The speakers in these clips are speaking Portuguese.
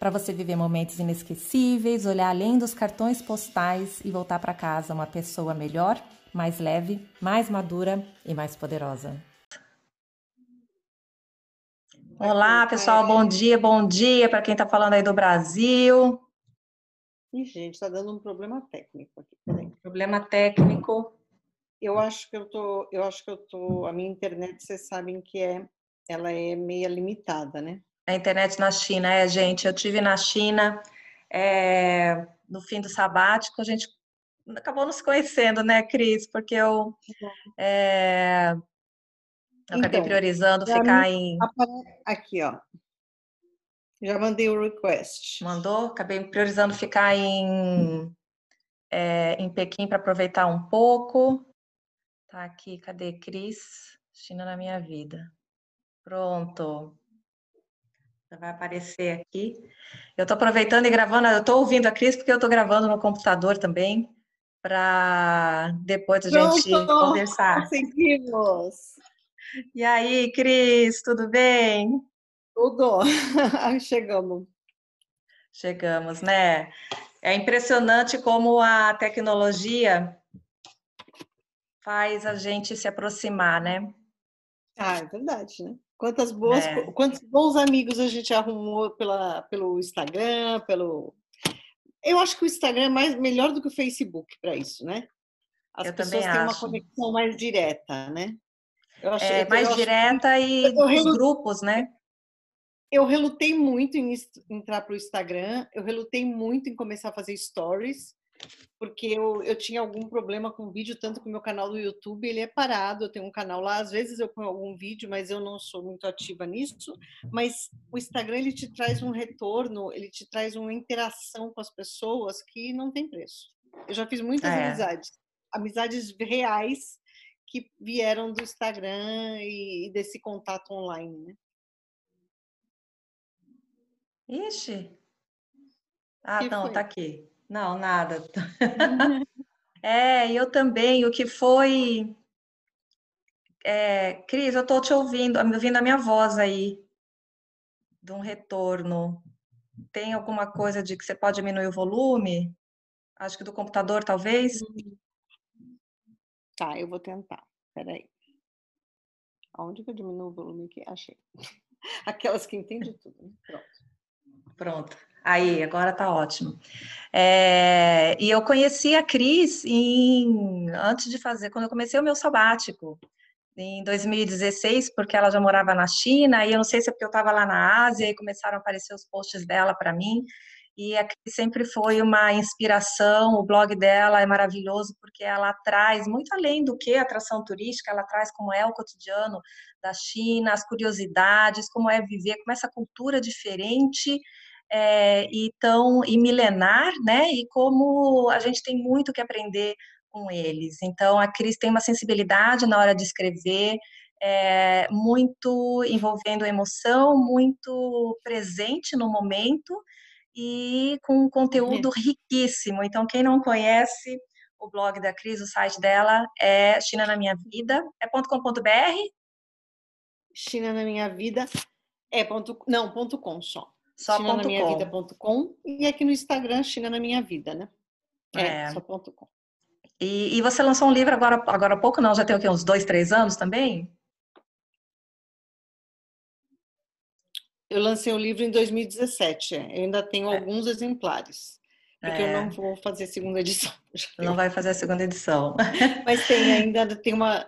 para você viver momentos inesquecíveis, olhar além dos cartões postais e voltar para casa uma pessoa melhor, mais leve, mais madura e mais poderosa. Olá, pessoal, bom dia, bom dia para quem está falando aí do Brasil. Ih, gente, está dando um problema técnico aqui. Peraí. Problema técnico. Eu acho que eu tô, eu acho que eu tô, a minha internet, vocês sabem que é, ela é meia limitada, né? A internet na China. É, gente, eu tive na China é, no fim do sabático, a gente acabou nos conhecendo, né, Cris? Porque eu, é, eu acabei então, priorizando ficar em. Aqui, ó. Já mandei o request. Mandou? Acabei priorizando ficar em, é, em Pequim para aproveitar um pouco. Tá aqui, cadê Cris? China na minha vida. Pronto vai aparecer aqui. Eu estou aproveitando e gravando, eu estou ouvindo a Cris porque eu estou gravando no computador também, para depois a Pronto, gente conversar. Conseguimos! E aí, Cris, tudo bem? Tudo! Chegamos. Chegamos, né? É impressionante como a tecnologia faz a gente se aproximar, né? Ah, é verdade, né? Quantas boas, é. quantos bons amigos a gente arrumou pela, pelo Instagram, pelo. Eu acho que o Instagram é mais, melhor do que o Facebook para isso, né? As eu pessoas têm acho. uma conexão mais direta, né? Eu acho, é, mais direta e os grupos, né? Eu relutei muito em entrar para o Instagram, eu relutei muito em começar a fazer stories, porque eu, eu tinha algum problema com o vídeo, tanto que o meu canal do YouTube ele é parado, eu tenho um canal lá, às vezes eu ponho algum vídeo, mas eu não sou muito ativa nisso, mas o Instagram ele te traz um retorno, ele te traz uma interação com as pessoas que não tem preço. Eu já fiz muitas é. amizades, amizades reais que vieram do Instagram e, desse contato online, né? Ixi! Ah, que não, foi? tá aqui. Não, nada. é, eu também. O que foi. É, Cris, eu estou te ouvindo, ouvindo a minha voz aí, de um retorno. Tem alguma coisa de que você pode diminuir o volume? Acho que do computador, talvez. Tá, eu vou tentar. Peraí. Onde que eu diminuo o volume aqui? Achei. Aquelas que entendem tudo. Né? Pronto. Pronto. Aí, agora tá ótimo. É, e eu conheci a Cris em, antes de fazer, quando eu comecei o meu sabático, em 2016, porque ela já morava na China, e eu não sei se é porque eu estava lá na Ásia e começaram a aparecer os posts dela para mim. E a Cris sempre foi uma inspiração, o blog dela é maravilhoso porque ela traz, muito além do que atração turística, ela traz como é o cotidiano da China, as curiosidades, como é viver, como é essa cultura diferente é, e tão e milenar, né? E como a gente tem muito que aprender com eles. Então, a Cris tem uma sensibilidade na hora de escrever, é, muito envolvendo emoção, muito presente no momento e com um conteúdo riquíssimo. Então, quem não conhece o blog da Cris, o site dela é China na Minha Vida, é .com.br? China na Minha Vida é ponto, não, ponto .com só. Só e aqui no Instagram, China na minha vida, né? É, é. só ponto com. E, e, você lançou um livro agora, agora há pouco, não? Já tem o quê? Uns dois, três anos também? Eu lancei um livro em 2017. É. Eu ainda tenho é. alguns exemplares. Porque é. eu não vou fazer a segunda edição. Não vai fazer a segunda edição. Mas tem ainda, tem uma.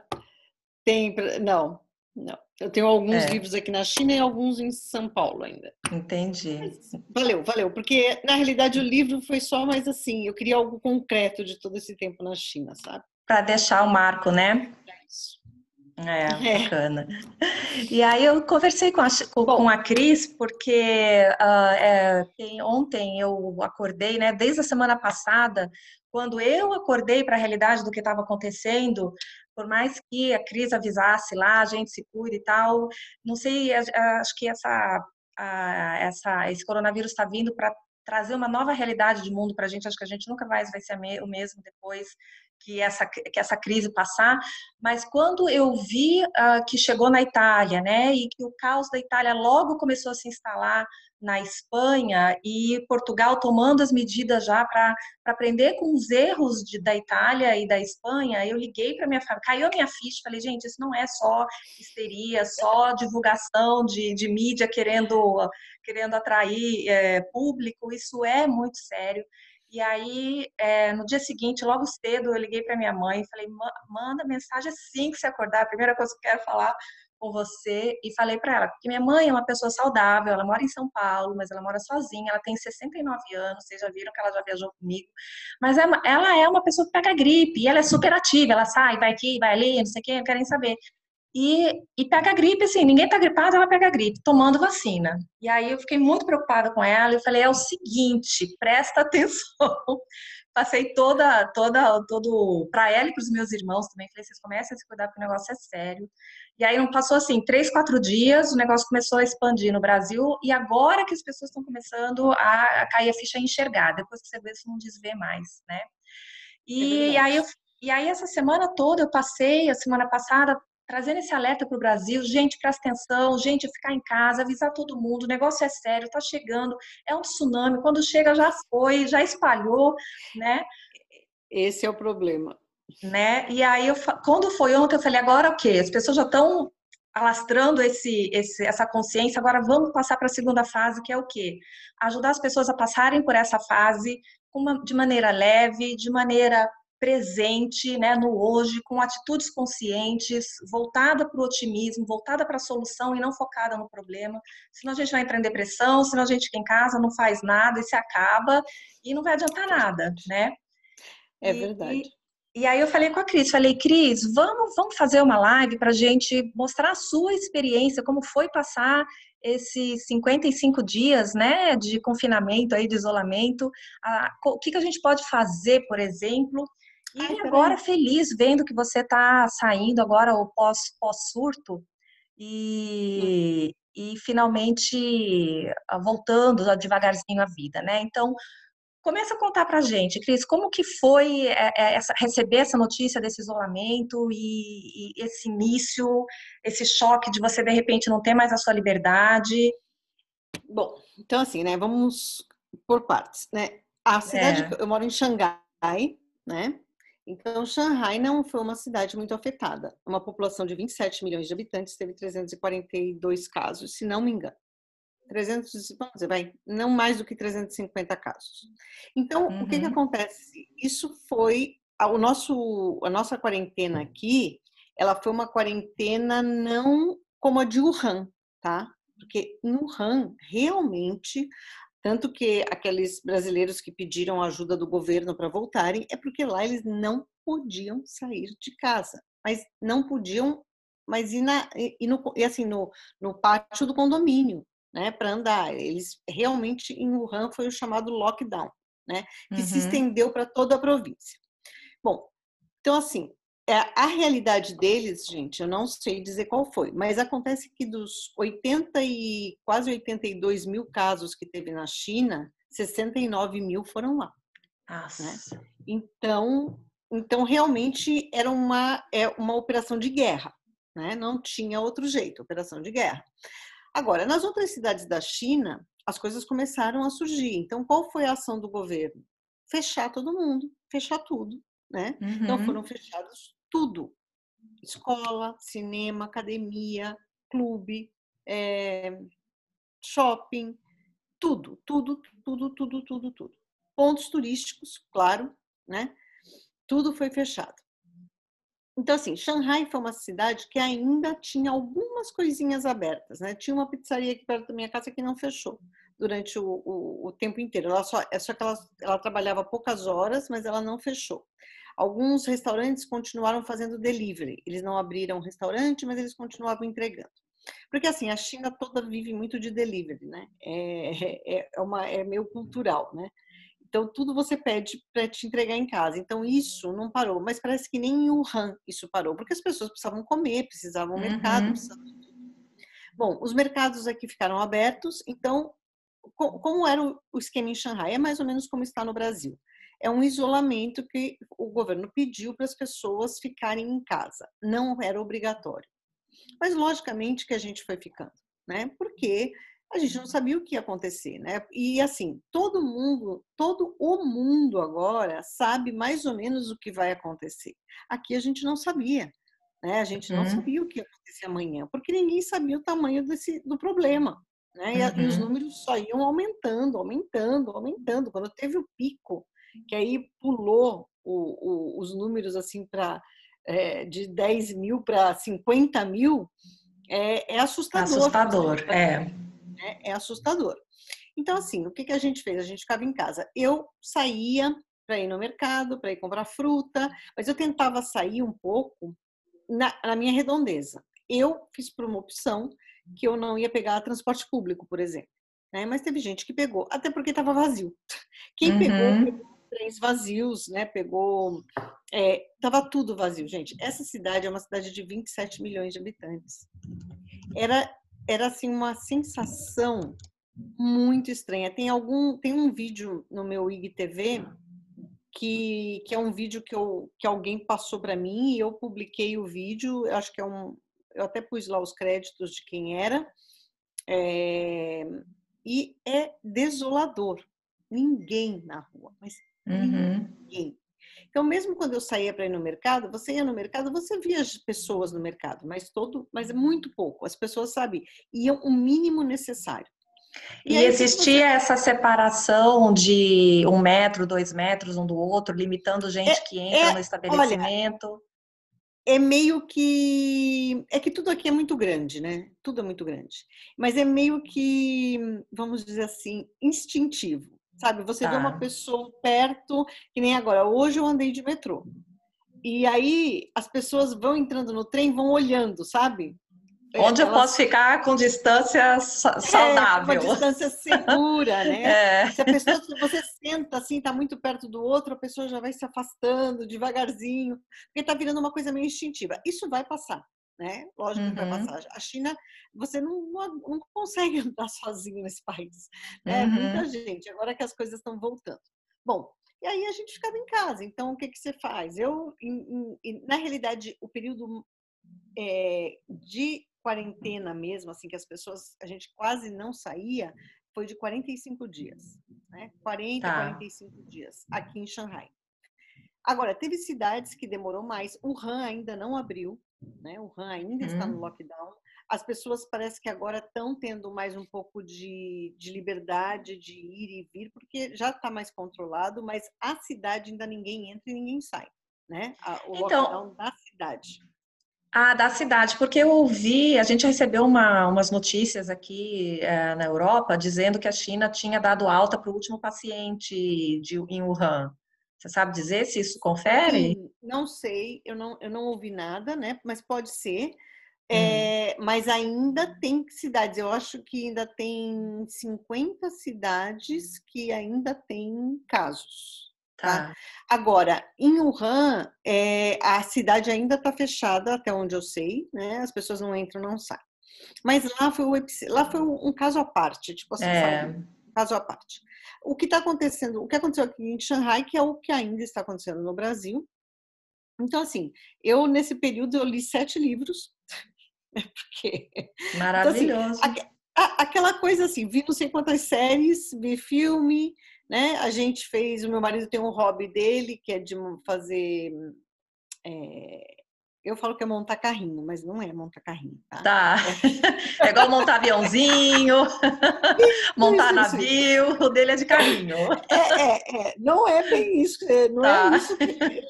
Tem. Não, não. Eu tenho alguns é. livros aqui na China e alguns em São Paulo ainda. Entendi. Mas valeu, valeu. Porque, na realidade, o livro foi só mais assim, eu queria algo concreto de todo esse tempo na China, sabe? Para deixar o marco, né? É, é, bacana. E aí eu conversei com a, com, com a Cris, porque uh, é, ontem eu acordei, né, desde a semana passada, quando eu acordei para a realidade do que estava acontecendo, por mais que a Cris avisasse lá, a gente se cuida e tal, não sei, acho que essa, essa esse coronavírus está vindo para trazer uma nova realidade de mundo para a gente. Acho que a gente nunca mais vai ser o mesmo depois que essa, que essa crise passar, mas quando eu vi uh, que chegou na Itália, né, e que o caos da Itália logo começou a se instalar na Espanha e Portugal tomando as medidas já para aprender com os erros de, da Itália e da Espanha, eu liguei para minha família, caiu a minha ficha, falei, gente, isso não é só histeria, só divulgação de, de mídia querendo, querendo atrair é, público, isso é muito sério. E aí, é, no dia seguinte, logo cedo, eu liguei para minha mãe e falei: manda mensagem assim que você acordar. A primeira coisa que eu quero falar com você. E falei para ela: porque minha mãe é uma pessoa saudável, ela mora em São Paulo, mas ela mora sozinha, ela tem 69 anos, vocês já viram que ela já viajou comigo. Mas é ela é uma pessoa que pega gripe, e ela é super ativa, ela sai, vai aqui, vai ali, não sei o quê, não querem saber. E, e pega gripe, assim, ninguém tá gripado, ela pega gripe, tomando vacina. E aí eu fiquei muito preocupada com ela, e falei, é o seguinte, presta atenção. Passei toda, toda, todo, para ela e para os meus irmãos também, falei, vocês comecem a se cuidar porque o negócio é sério. E aí não passou assim, três, quatro dias, o negócio começou a expandir no Brasil, e agora que as pessoas estão começando a, a cair a ficha a enxergar, depois que você vê, você não desvê mais, né? E, é aí eu, e aí essa semana toda eu passei, a semana passada, trazendo esse alerta para o Brasil, gente, presta atenção, gente, ficar em casa, avisar todo mundo, o negócio é sério, está chegando, é um tsunami, quando chega já foi, já espalhou, né? Esse é o problema. Né? E aí, eu, quando foi ontem, eu falei, agora o quê? As pessoas já estão alastrando esse, esse, essa consciência, agora vamos passar para a segunda fase, que é o quê? Ajudar as pessoas a passarem por essa fase uma, de maneira leve, de maneira presente né, no hoje, com atitudes conscientes, voltada para o otimismo, voltada para a solução e não focada no problema. Senão a gente vai entrar em depressão, senão a gente fica em casa, não faz nada e se acaba e não vai adiantar nada, né? É verdade. E, e aí eu falei com a Cris, falei, Cris, vamos, vamos fazer uma live para a gente mostrar a sua experiência, como foi passar esses 55 dias, né, de confinamento aí, de isolamento, a, o que, que a gente pode fazer, por exemplo, e Ai, agora feliz vendo que você está saindo agora o pós, pós-surto e, e finalmente ah, voltando devagarzinho à vida, né? Então, começa a contar pra gente, Cris, como que foi é, é, essa, receber essa notícia desse isolamento e, e, esse início, esse choque de você de repente não ter mais a sua liberdade? Bom, então assim, né, vamos por partes, né? A cidade, é. eu moro em Xangai, né? Então, Xangai não foi uma cidade muito afetada. Uma população de 27 milhões de habitantes teve 342 casos, se não me engano. 300, vamos dizer, vai, não mais do que 350 casos. Então, uhum. o que, que uhum. acontece? Isso foi o nosso, a nossa quarentena aqui, ela foi uma quarentena não como a de Wuhan, tá? Porque em Wuhan, realmente, tanto que aqueles brasileiros que pediram ajuda do governo para voltarem é porque lá eles não podiam sair de casa, mas não podiam, mas ir, na, ir no, e assim no, no pátio do condomínio, né, para andar. Eles realmente em Wuhan foi o chamado lockdown, né, que uhum. se estendeu para toda a província. Bom, então assim a realidade deles, gente, eu não sei dizer qual foi, mas acontece que dos 80 e quase 82 mil casos que teve na China, 69 mil foram lá. Né? Então, então realmente era uma é uma operação de guerra, né? Não tinha outro jeito, operação de guerra. Agora, nas outras cidades da China, as coisas começaram a surgir. Então, qual foi a ação do governo? Fechar todo mundo, fechar tudo, né? Então, uhum. Então foram fechados tudo: escola, cinema, academia, clube, é, shopping, tudo, tudo, tudo, tudo, tudo, tudo. Pontos turísticos, claro, né? Tudo foi fechado. Então, assim, Xangai foi uma cidade que ainda tinha algumas coisinhas abertas, né? Tinha uma pizzaria aqui perto da minha casa que não fechou durante o, o, o tempo inteiro. Ela só, é só que ela, ela trabalhava poucas horas, mas ela não fechou. Alguns restaurantes continuaram fazendo delivery. Eles não abriram restaurante, mas eles continuavam entregando. Porque assim, a China toda vive muito de delivery, né? É, é, é, uma, é meio cultural, né? Então, tudo você pede para te entregar em casa. Então, isso não parou. Mas parece que nem em Wuhan isso parou, porque as pessoas precisavam comer, precisavam uhum. mercado. Precisavam... Bom, os mercados aqui ficaram abertos. Então, como era o esquema em Xangai? É mais ou menos como está no Brasil. É um isolamento que o governo pediu para as pessoas ficarem em casa. Não era obrigatório. Mas, logicamente, que a gente foi ficando, né? Porque a gente não sabia o que ia acontecer, né? E assim, todo mundo, todo o mundo agora sabe mais ou menos o que vai acontecer. Aqui a gente não sabia, né? A gente não uhum. sabia o que ia acontecer amanhã, porque ninguém sabia o tamanho desse, do problema, né? E, uhum. e os números só iam aumentando, aumentando, aumentando. Quando teve o pico, que aí pulou o, o, os números assim para é, de 10 mil para 50 mil, é, é assustador. Assustador, é né? É assustador. Então, assim, o que, que a gente fez? A gente ficava em casa. Eu saía para ir no mercado, para ir comprar fruta, mas eu tentava sair um pouco na, na minha redondeza. Eu fiz por uma opção que eu não ia pegar transporte público, por exemplo. Né? Mas teve gente que pegou, até porque estava vazio. Quem uhum. pegou, pegou trens vazios, né? Pegou. É, tava tudo vazio, gente. Essa cidade é uma cidade de 27 milhões de habitantes. Era era assim uma sensação muito estranha. Tem algum, tem um vídeo no meu IGTV que, que é um vídeo que, eu, que alguém passou para mim e eu publiquei o vídeo. Eu acho que é um, eu até pus lá os créditos de quem era. É, e é desolador. Ninguém na rua, mas uhum. Então, mesmo quando eu saía para ir no mercado, você ia no mercado, você via as pessoas no mercado, mas todo, mas é muito pouco. As pessoas, sabe, iam o mínimo necessário. E, e existia você... essa separação de um metro, dois metros um do outro, limitando gente é, que entra é, no estabelecimento? Olha, é meio que. É que tudo aqui é muito grande, né? Tudo é muito grande. Mas é meio que, vamos dizer assim, instintivo sabe? Você tá. vê uma tá. pessoa perto, que nem agora. Hoje eu andei de metrô. E aí as pessoas vão entrando no trem, vão olhando, sabe? É, Onde Elas... eu posso ficar com distância saudável. É, com distância segura, né? É. Se a pessoa, se você senta assim, está muito perto do outro, a pessoa já vai se afastando devagarzinho, porque está virando uma coisa meio instintiva. Isso vai passar né? Lógico que vai uhum. passar. A China, você não, não, não, consegue andar sozinho nesse país, né? Uhum. Muita gente, agora que as coisas estão voltando. Bom, e aí a gente ficava em casa. Então, o que, que você faz? Eu, em, em, na realidade, o período é, de quarentena mesmo, assim, que as pessoas, a gente quase não saía, foi de 45 dias, né? 40, tá. 45 dias aqui em Xangai. Agora, teve cidades que demorou mais. O Han ainda não abriu, né? O Han ainda está no uhum. lockdown. As pessoas parece que agora estão tendo mais um pouco de, de liberdade de ir e vir, porque já está mais controlado, mas a cidade ainda ninguém entra e ninguém sai, né? O então, lockdown da cidade. Ah, da cidade, porque eu ouvi, a gente recebeu uma, umas notícias aqui é, na Europa dizendo que a China tinha dado alta para o último paciente de, em Wuhan. Você sabe dizer se isso confere? Sim, não sei, eu não, eu não ouvi nada, né? Mas pode ser. Hum. É, mas ainda tem cidades, eu acho que ainda tem 50 cidades que ainda tem casos. Tá? tá? Agora, em Wuhan, é, a cidade ainda está fechada, até onde eu sei, né? As pessoas não entram, não saem. Mas lá foi, o, lá foi um caso à parte, tipo assim, é. sabe? Caso à parte o que está acontecendo, o que aconteceu aqui em Xangai, que é o que ainda está acontecendo no Brasil. Então, assim, eu nesse período eu li sete livros, né, porque maravilhoso. Então, assim, aquela coisa assim, vi não sei quantas séries, vi filme, né? A gente fez, o meu marido tem um hobby dele que é de fazer é, eu falo que é montar carrinho, mas não é montar carrinho, tá? Tá. É igual montar aviãozinho, montar isso, navio, isso. o dele é de carrinho. É, é, é. não é bem isso, é, não é tá. é isso que,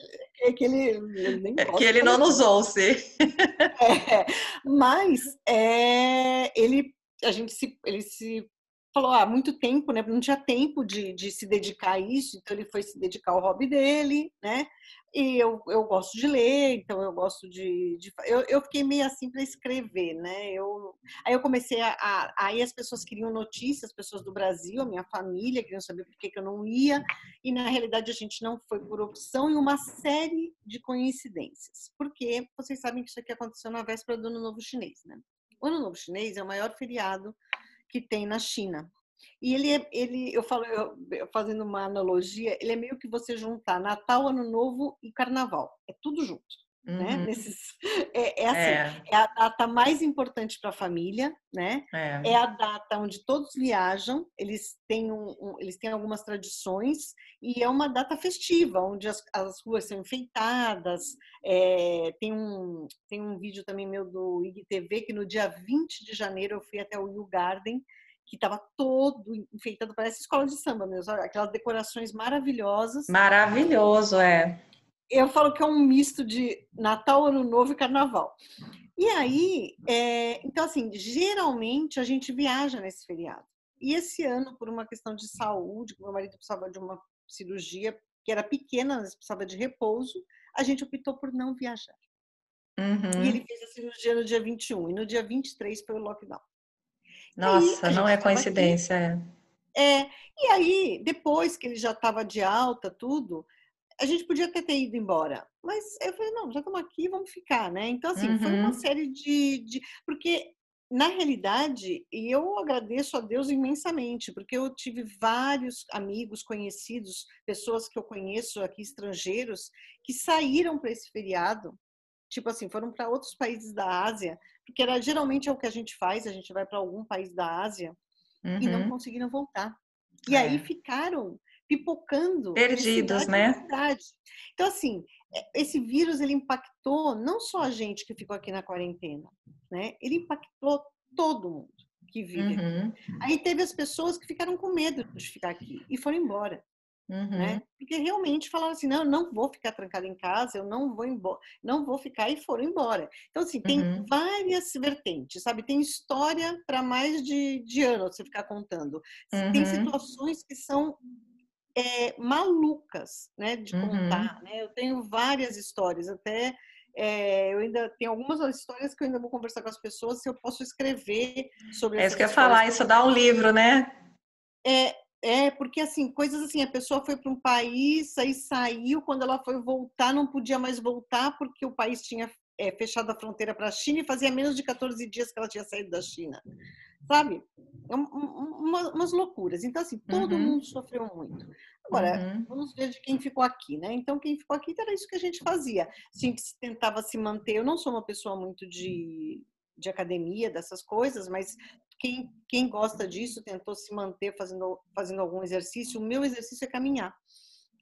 é que ele, ele é que ele não nos ouça. É, mas é, ele, a gente se, ele se falou, ah, muito tempo, né? Não tinha tempo de, de se dedicar a isso, então ele foi se dedicar ao hobby dele, né? E eu, eu gosto de ler, então eu gosto de. de eu, eu fiquei meio assim para escrever, né? Eu, aí eu comecei a, a. Aí as pessoas queriam notícias, as pessoas do Brasil, a minha família, queriam saber por que, que eu não ia, e na realidade a gente não foi por opção e uma série de coincidências. Porque vocês sabem que isso aqui aconteceu na véspera do Ano Novo Chinês, né? O Ano Novo Chinês é o maior feriado que tem na China. E ele, é, ele eu falo, eu, fazendo uma analogia, ele é meio que você juntar Natal, Ano Novo e Carnaval. É tudo junto. Né? Uhum. Nesses, é, é assim, é. é. a data mais importante para a família, né? É. é. a data onde todos viajam, eles têm, um, um, eles têm algumas tradições e é uma data festiva, onde as, as ruas são enfeitadas. É, tem, um, tem um vídeo também meu do IGTV que no dia 20 de janeiro eu fui até o Yu Garden que estava todo enfeitado, parece escola de samba mesmo, aquelas decorações maravilhosas. Maravilhoso, é. Eu falo que é um misto de Natal, Ano Novo e Carnaval. E aí, é, então assim, geralmente a gente viaja nesse feriado. E esse ano, por uma questão de saúde, meu marido precisava de uma cirurgia que era pequena, mas precisava de repouso, a gente optou por não viajar. Uhum. E ele fez a cirurgia no dia 21, e no dia 23 foi o lockdown. Nossa, não é coincidência. É. é. E aí, depois que ele já estava de alta, tudo, a gente podia até ter ido embora. Mas eu falei, não, já estamos aqui, vamos ficar, né? Então, assim, uhum. foi uma uhum. série de, de. Porque, na realidade, e eu agradeço a Deus imensamente, porque eu tive vários amigos, conhecidos, pessoas que eu conheço aqui, estrangeiros, que saíram para esse feriado tipo assim, foram para outros países da Ásia, porque era geralmente é o que a gente faz, a gente vai para algum país da Ásia uhum. e não uhum. conseguiram voltar. E é. aí ficaram pipocando perdidos, né? Então assim, é, esse vírus ele impactou não só a gente que ficou aqui na quarentena, né? Ele impactou todo mundo que vive. Uhum. Aí teve as pessoas que ficaram com medo de ficar aqui e foram embora. Né? Uhum. Né? Porque realmente falaram assim, não, eu não vou ficar trancada em casa, eu não vou embora, não vou ficar e foram embora. Então, assim, tem uhum. várias vertentes, sabe? Tem história para mais de, de ano você ficar contando. Uhum. Tem situações que são é, malucas, né, de uhum. contar, né? Eu tenho várias histórias, até é, eu ainda tenho algumas histórias que eu ainda vou conversar com as pessoas se eu posso escrever sobre É isso que eu ia falar, isso dá um livro, né? É, é, porque assim, coisas assim, a pessoa foi para um país, aí saiu, quando ela foi voltar, não podia mais voltar porque o país tinha é, fechado a fronteira para a China e fazia menos de 14 dias que ela tinha saído da China. Sabe? É uma, umas loucuras. Então, assim, todo uhum. mundo sofreu muito. Agora, uhum. vamos ver de quem ficou aqui, né? Então, quem ficou aqui era isso que a gente fazia. A gente tentava se manter. Eu não sou uma pessoa muito de, de academia, dessas coisas, mas quem, quem gosta disso tentou se manter fazendo, fazendo algum exercício. O meu exercício é caminhar.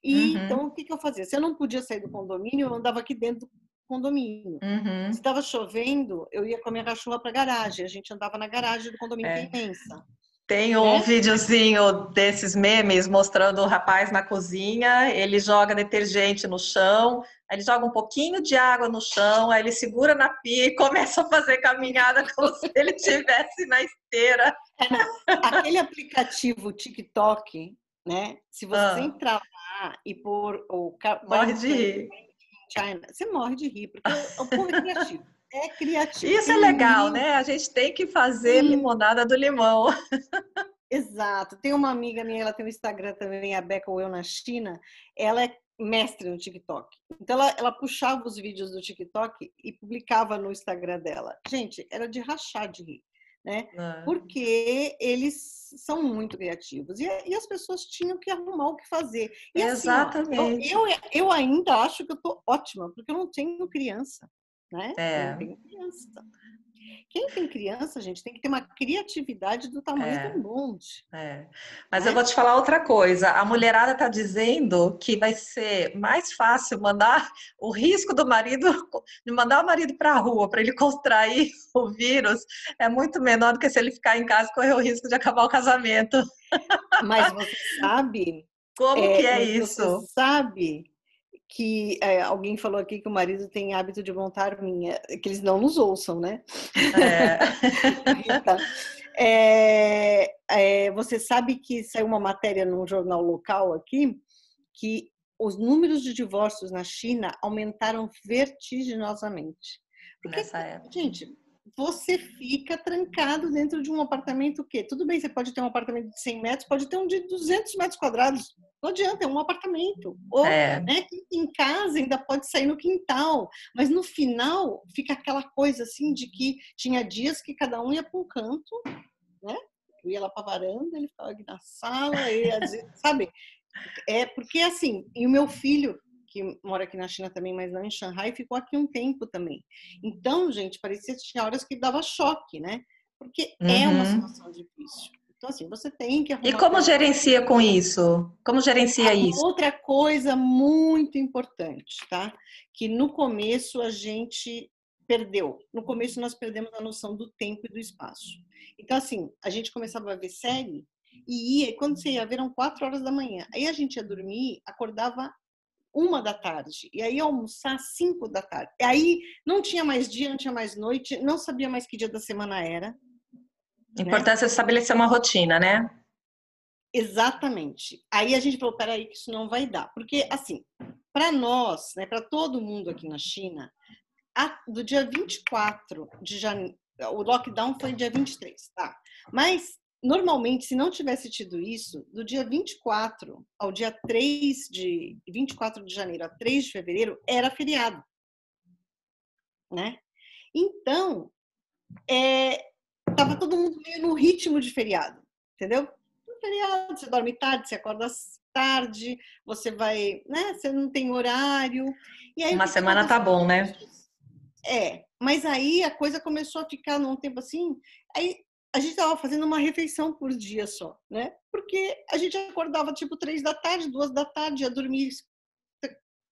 E uhum. então, o que, que eu fazia? Se eu não podia sair do condomínio, eu andava aqui dentro condomínio. Uhum. Se estava chovendo, eu ia com a minha cachorra para a garagem. A gente andava na garagem do condomínio, é. que é imensa. Tem um é? videozinho desses memes mostrando o rapaz na cozinha, ele joga detergente no chão, aí ele joga um pouquinho de água no chão, aí ele segura na pia e começa a fazer caminhada como se ele estivesse na esteira. É, aquele aplicativo TikTok, né? Se você ah. entrar lá e pôr o morre de rir. China, você morre de rir, porque o povo é criativo. É criativo. Isso é legal, né? A gente tem que fazer Sim. limonada do limão. Exato. Tem uma amiga minha, ela tem um Instagram também, a Becca Eu na China. Ela é mestre no TikTok. Então ela, ela puxava os vídeos do TikTok e publicava no Instagram dela. Gente, era de rachar de rir. Né? É. Porque eles são muito criativos e, e, as pessoas tinham que arrumar o que fazer. E, Exatamente. Assim, ó, eu, eu, eu, ainda acho que eu tô ótima, porque eu não tenho criança né? É. Quem tem criança. Quem tem criança, gente, tem que ter uma criatividade do tamanho é. do monte. É. Mas né? eu vou te falar outra coisa. A mulherada está dizendo que vai ser mais fácil mandar o risco do marido, de mandar o marido para a rua para ele contrair o vírus, é muito menor do que se ele ficar em casa e correr o risco de acabar o casamento. Mas você sabe. Como é, que é isso? Você sabe que é, alguém falou aqui que o marido tem hábito de montar minha, que eles não nos ouçam, né? É. é, é, você sabe que saiu uma matéria num jornal local aqui que os números de divórcios na China aumentaram vertiginosamente. Porque, Nessa época. gente, você fica trancado dentro de um apartamento que tudo bem, você pode ter um apartamento de 100 metros, pode ter um de 200 metros quadrados, não adianta, é um apartamento. Ou, é. né, em casa ainda pode sair no quintal, mas no final fica aquela coisa assim de que tinha dias que cada um ia para um canto, né? Eu ia lá para a varanda, ele ficava aqui na sala, e, sabe? É porque assim, e o meu filho que mora aqui na China também, mas não em Xangai, ficou aqui um tempo também. Então, gente, parecia que tinha horas que dava choque, né? Porque uhum. é uma uhum. situação difícil. Então, assim, você tem que E como gerencia com isso? Como gerencia isso? Outra coisa muito importante, tá? Que no começo a gente perdeu. No começo nós perdemos a noção do tempo e do espaço. Então, assim, a gente começava a ver série e ia, quando você ia ver, eram quatro horas da manhã. Aí a gente ia dormir, acordava uma da tarde, e aí almoçar cinco da tarde. E aí não tinha mais dia, não tinha mais noite, não sabia mais que dia da semana era. A importância né? é estabelecer uma rotina, né? Exatamente. Aí a gente falou, peraí, que isso não vai dar. Porque, assim, para nós, né, para todo mundo aqui na China, a, do dia 24 de janeiro, o lockdown foi dia 23, tá? Mas normalmente, se não tivesse tido isso, do dia 24 ao dia 3 de 24 de janeiro a 3 de fevereiro era feriado, né? Então, é, tava todo mundo meio no ritmo de feriado, entendeu? No feriado, você dorme tarde, você acorda tarde, você vai, né? Você não tem horário. E aí, Uma semana tá bom, né? É, mas aí a coisa começou a ficar num tempo assim, aí a gente estava fazendo uma refeição por dia só, né? Porque a gente acordava tipo três da tarde, duas da tarde, ia dormir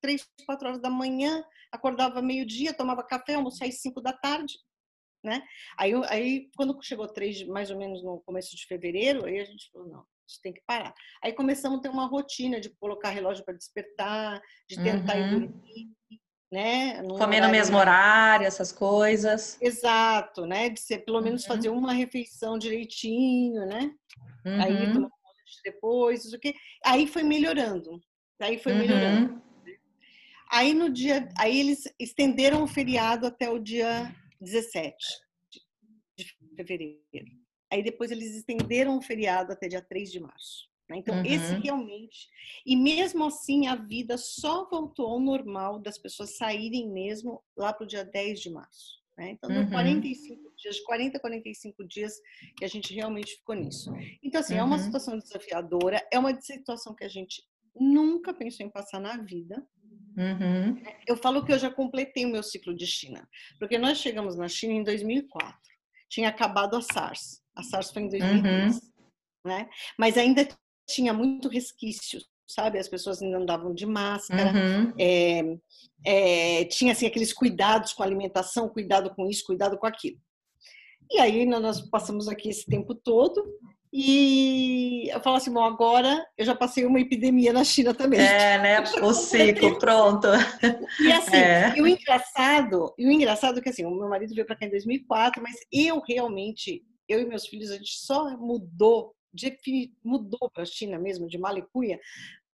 três, quatro horas da manhã, acordava meio-dia, tomava café, almoçava às cinco da tarde, né? Aí, aí quando chegou três, mais ou menos no começo de fevereiro, aí a gente falou, não, a gente tem que parar. Aí começamos a ter uma rotina de colocar relógio para despertar, de tentar uhum. ir dormir, né? Comer no mesmo horário, essas coisas. Exato, né? De ser, pelo menos uhum. fazer uma refeição direitinho, né? Uhum. Aí tomar depois, isso aqui. Aí foi melhorando. Aí foi uhum. melhorando. Aí no dia, aí eles estenderam o feriado até o dia 17 de fevereiro. Aí depois eles estenderam o feriado até dia 3 de março. Né? Então, uhum. esse realmente. E mesmo assim, a vida só voltou ao normal das pessoas saírem mesmo lá para o dia 10 de março. Né? Então, uhum. 45 dias, 40, 45 dias que a gente realmente ficou nisso. Então, assim, uhum. é uma uhum. situação desafiadora, é uma situação que a gente nunca pensou em passar na vida. Uhum. Eu falo que eu já completei o meu ciclo de China, porque nós chegamos na China em 2004. Tinha acabado a SARS. A SARS foi em 2010. Uhum. Né? Mas ainda tinha muito resquício, sabe? As pessoas ainda andavam de máscara, uhum. é, é, tinha assim, aqueles cuidados com a alimentação, cuidado com isso, cuidado com aquilo. E aí nós passamos aqui esse tempo todo e eu falo assim, bom, agora eu já passei uma epidemia na China também. É, né? O ciclo, pronto. E assim, é. e o engraçado, e o engraçado é que assim, o meu marido veio para cá em 2004, mas eu realmente, eu e meus filhos, a gente só mudou mudou para a China mesmo, de Malicuia,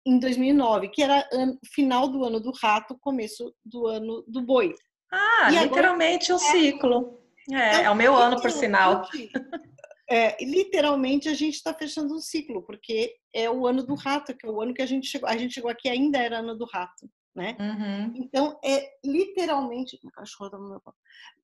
em 2009, que era final do ano do rato, começo do ano do boi. Ah, e literalmente o um é, ciclo. É, é o meu ano, por sinal. É, literalmente a gente está fechando um ciclo, porque é o ano do rato, que é o ano que a gente chegou. A gente chegou aqui ainda era ano do rato, né? Uhum. Então é literalmente,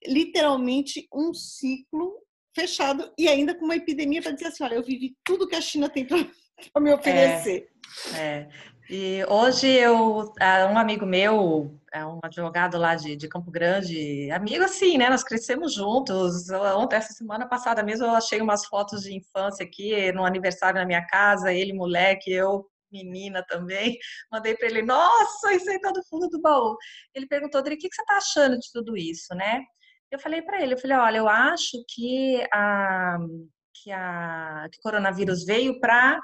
literalmente um ciclo fechado e ainda com uma epidemia para dizer assim, olha, eu vivi tudo que a China tem para me oferecer. É, é. E hoje eu, um amigo meu, é um advogado lá de, de Campo Grande, amigo assim, né? Nós crescemos juntos. Ontem, essa semana passada mesmo, eu achei umas fotos de infância aqui, no aniversário na minha casa, ele moleque, eu menina também. Mandei para ele, nossa, isso aí tá do fundo do baú. Ele perguntou, Adri, o que, que você tá achando de tudo isso, né? Eu falei para ele, eu falei, olha, eu acho que a que a que o coronavírus veio para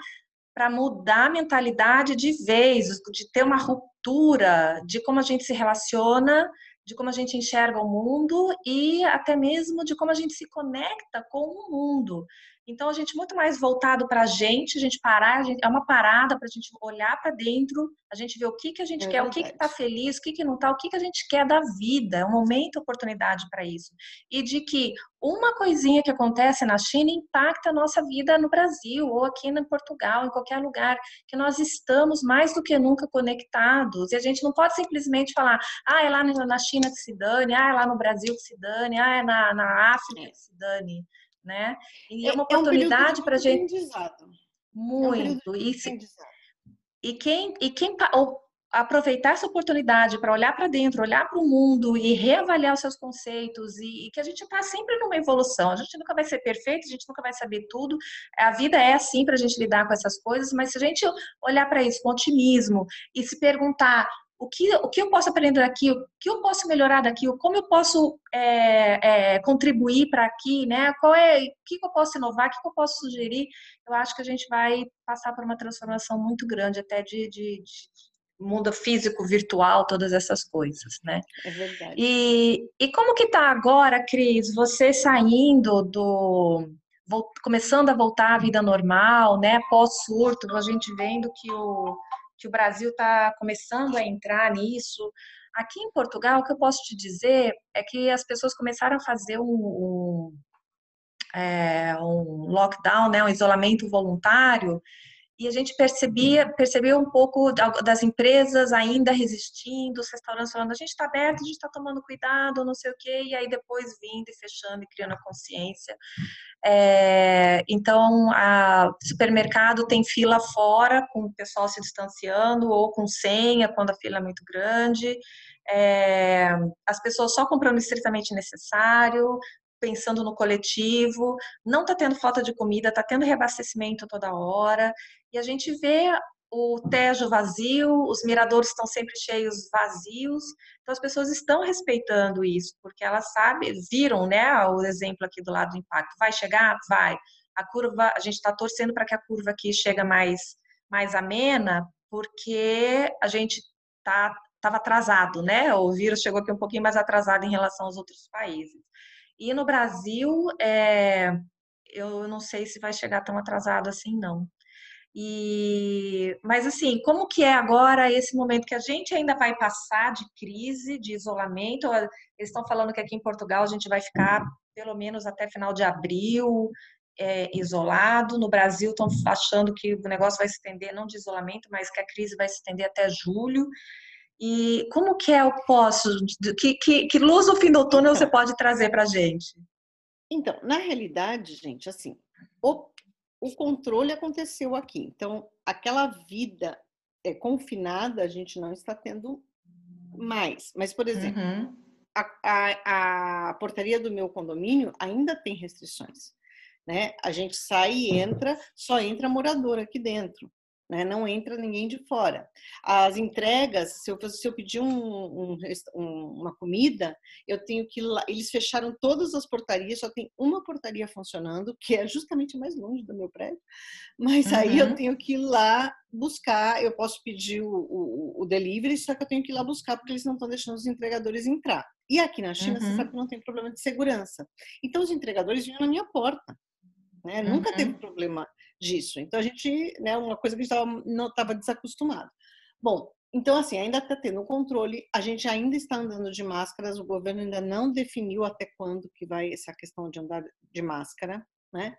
para mudar a mentalidade de vez, de ter uma ruptura de como a gente se relaciona, de como a gente enxerga o mundo e até mesmo de como a gente se conecta com o mundo. Então, a gente muito mais voltado para a gente, a gente parar, a gente, é uma parada para a gente olhar para dentro, a gente ver o que, que a gente é quer, verdade. o que está feliz, o que, que não está, o que, que a gente quer da vida. É um momento, oportunidade para isso. E de que uma coisinha que acontece na China impacta a nossa vida no Brasil, ou aqui em Portugal, em qualquer lugar, que nós estamos mais do que nunca conectados. E a gente não pode simplesmente falar, ah, é lá na China que se dane, ah, é lá no Brasil que se dane, ah, é na, na África que se dane né? E é, é uma oportunidade é um para a gente. Muito. É um e, e quem, e quem aproveitar essa oportunidade para olhar para dentro, olhar para o mundo e reavaliar os seus conceitos e, e que a gente está sempre numa evolução. A gente nunca vai ser perfeito, a gente nunca vai saber tudo. A vida é assim para a gente lidar com essas coisas, mas se a gente olhar para isso com otimismo e se perguntar o que, o que eu posso aprender daqui, o que eu posso melhorar daqui, como eu posso é, é, contribuir para aqui, né? Qual é, o que eu posso inovar, o que eu posso sugerir? Eu acho que a gente vai passar por uma transformação muito grande, até de, de, de mundo físico, virtual, todas essas coisas, né? É verdade. E, e como que tá agora, Cris, você saindo do começando a voltar à vida normal, né? Pós surto, a gente vendo que o que o Brasil está começando a entrar nisso. Aqui em Portugal, o que eu posso te dizer é que as pessoas começaram a fazer um, um, é, um lockdown, né, um isolamento voluntário, e a gente percebia, percebeu um pouco das empresas ainda resistindo, os restaurantes falando, a gente está aberto, a gente está tomando cuidado, não sei o quê, e aí depois vindo e fechando e criando a consciência. É, então, o supermercado tem fila fora, com o pessoal se distanciando, ou com senha, quando a fila é muito grande. É, as pessoas só comprando estritamente necessário, pensando no coletivo, não está tendo falta de comida, está tendo reabastecimento toda hora, e a gente vê o Tejo vazio, os miradores estão sempre cheios vazios, então as pessoas estão respeitando isso, porque elas sabem, viram, né, o exemplo aqui do lado do impacto, vai chegar? Vai. A curva, a gente está torcendo para que a curva aqui chegue mais, mais amena, porque a gente tá estava atrasado, né? O vírus chegou aqui um pouquinho mais atrasado em relação aos outros países. E no Brasil, é, eu não sei se vai chegar tão atrasado assim, não. E, mas assim, como que é agora esse momento que a gente ainda vai passar de crise, de isolamento? Eles estão falando que aqui em Portugal a gente vai ficar pelo menos até final de abril é, isolado. No Brasil estão achando que o negócio vai se estender, não de isolamento, mas que a crise vai se estender até julho. E como que é o pós? Que, que, que luz no fim do túnel você pode trazer para a gente? Então, na realidade, gente, assim, o o controle aconteceu aqui. Então, aquela vida é, confinada a gente não está tendo mais. Mas, por exemplo, uhum. a, a, a, portaria do meu condomínio ainda tem restrições. Né? A gente sai e entra, só entra morador aqui dentro né? não entra ninguém de fora. As entregas, se eu, se eu pedir um, um, uma comida, eu tenho que ir lá. Eles fecharam todas as portarias, só tem uma portaria funcionando, que é justamente mais longe do meu prédio, mas uhum. aí eu uhum. tenho que ir lá buscar. Eu posso pedir o, o, o, delivery, só que eu tenho que ir lá buscar, porque eles não estão deixando os entregadores entrar. E aqui na China, uhum. você sabe que não tem problema de segurança. Então, os entregadores vinham na minha porta. Né? Uhum. Nunca teve uhum. problema disso. Então a gente, né, uma coisa que a gente tava, não estava desacostumado. Bom, então assim, ainda está tendo controle, a gente ainda está andando de máscaras, o governo ainda não definiu até quando que vai essa questão de andar de máscara, né?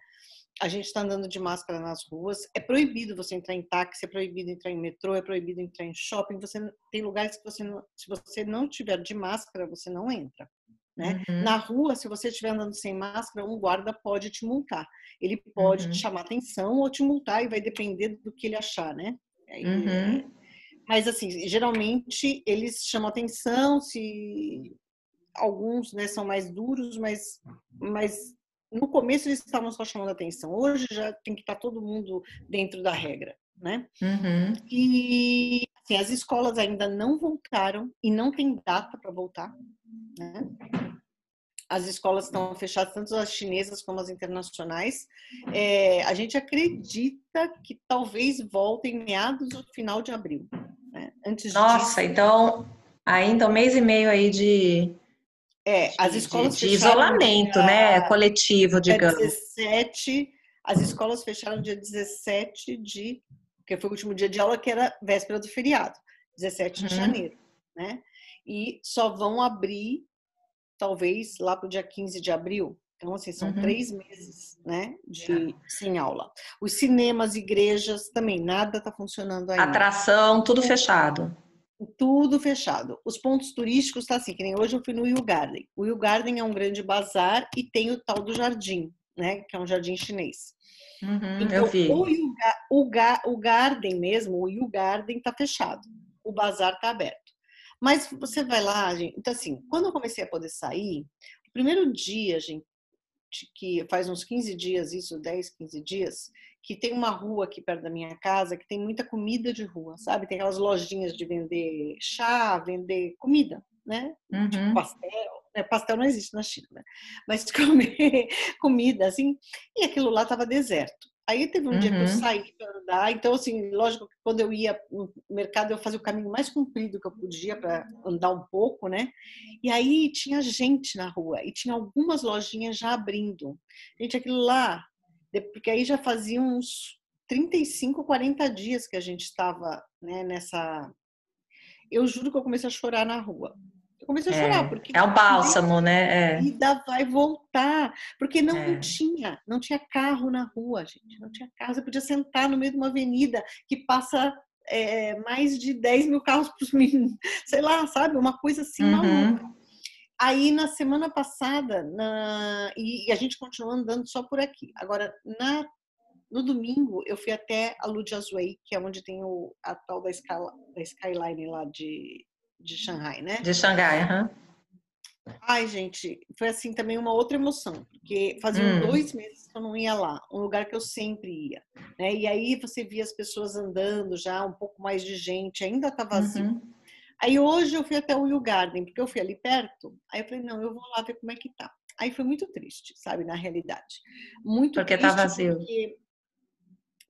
A gente está andando de máscara nas ruas. É proibido você entrar em táxi, é proibido entrar em metrô, é proibido entrar em shopping. Você tem lugares que você não, se você não tiver de máscara, você não entra. Né? Uhum. Na rua, se você estiver andando sem máscara, um guarda pode te multar. Ele pode uhum. te chamar atenção ou te multar e vai depender do que ele achar, né? Uhum. Mas assim, geralmente eles chamam atenção se alguns né, são mais duros, mas, mas no começo eles estavam só chamando atenção. Hoje já tem que estar todo mundo dentro da regra, né? Uhum. E assim, as escolas ainda não voltaram e não tem data para voltar, né? As escolas estão fechadas, tanto as chinesas como as internacionais. É, a gente acredita que talvez voltem meados do final de abril. Né? Antes Nossa, disso, então ainda um mês e meio aí de. É, as escolas de, de isolamento, né? Coletivo, digamos. 17 As escolas fecharam dia 17 de, que foi o último dia de aula, que era véspera do feriado, 17 de uhum. janeiro, né? E só vão abrir, talvez, lá para o dia 15 de abril. Então, assim, são uhum. três meses, né, de tá. sem aula. Os cinemas, igrejas, também, nada está funcionando ainda. Atração, tudo fechado. Tudo fechado. Os pontos turísticos tá assim, que nem hoje eu fui no Will Garden. O Will Garden é um grande bazar e tem o tal do jardim, né? Que é um jardim chinês. Uhum, então, eu vi. O, o, o Garden mesmo, o Will Garden tá fechado. O bazar tá aberto. Mas você vai lá, gente. Então, assim, quando eu comecei a poder sair, o primeiro dia, gente, que faz uns 15 dias, isso, 10, 15 dias, que tem uma rua aqui perto da minha casa que tem muita comida de rua, sabe? Tem aquelas lojinhas de vender chá, vender comida, né? Tipo uhum. Tipo pastel. Né? Pastel não existe na China, né? mas de comer comida, assim. E aquilo lá estava deserto. Aí teve um uhum. dia que eu uhum. saí para andar, então, assim, lógico que quando eu ia no mercado, eu fazia o caminho mais comprido que eu podia para andar um pouco, né? E aí tinha gente na rua, e tinha algumas lojinhas já abrindo. Gente, aquilo lá porque aí já fazia uns 35, 40 dias que a gente estava né, nessa. Eu juro que eu comecei a chorar na rua. Comecei a é, chorar, porque. É o bálsamo, né? É. A vida vai voltar. Porque não é. tinha, não tinha carro na rua, gente. Não tinha carro. Você podia sentar no meio de uma avenida que passa é, mais de 10 mil carros por minuto. Sei lá, sabe? Uma coisa assim uhum. maluca. Aí na semana passada, na, e, e, a gente continuou andando só por aqui. Agora, na, no domingo, eu fui até a Lujiazui, que é onde tem o, a tal da, escala, da Skyline lá de, de Xangai, né? De Xangai, aham. Uhum. Ai, gente, foi assim também uma outra emoção, porque fazia hum. dois meses que eu não ia lá, um lugar que eu sempre ia, né? E aí você via as pessoas andando já, um pouco mais de gente, ainda tá vazio. Uhum. Aí hoje eu fui até o Will Garden, porque eu fui ali perto. Aí eu falei, não, eu vou lá ver como é que tá. Aí foi muito triste, sabe, na realidade. Muito porque tá triste. Porque tá vazio. Porque,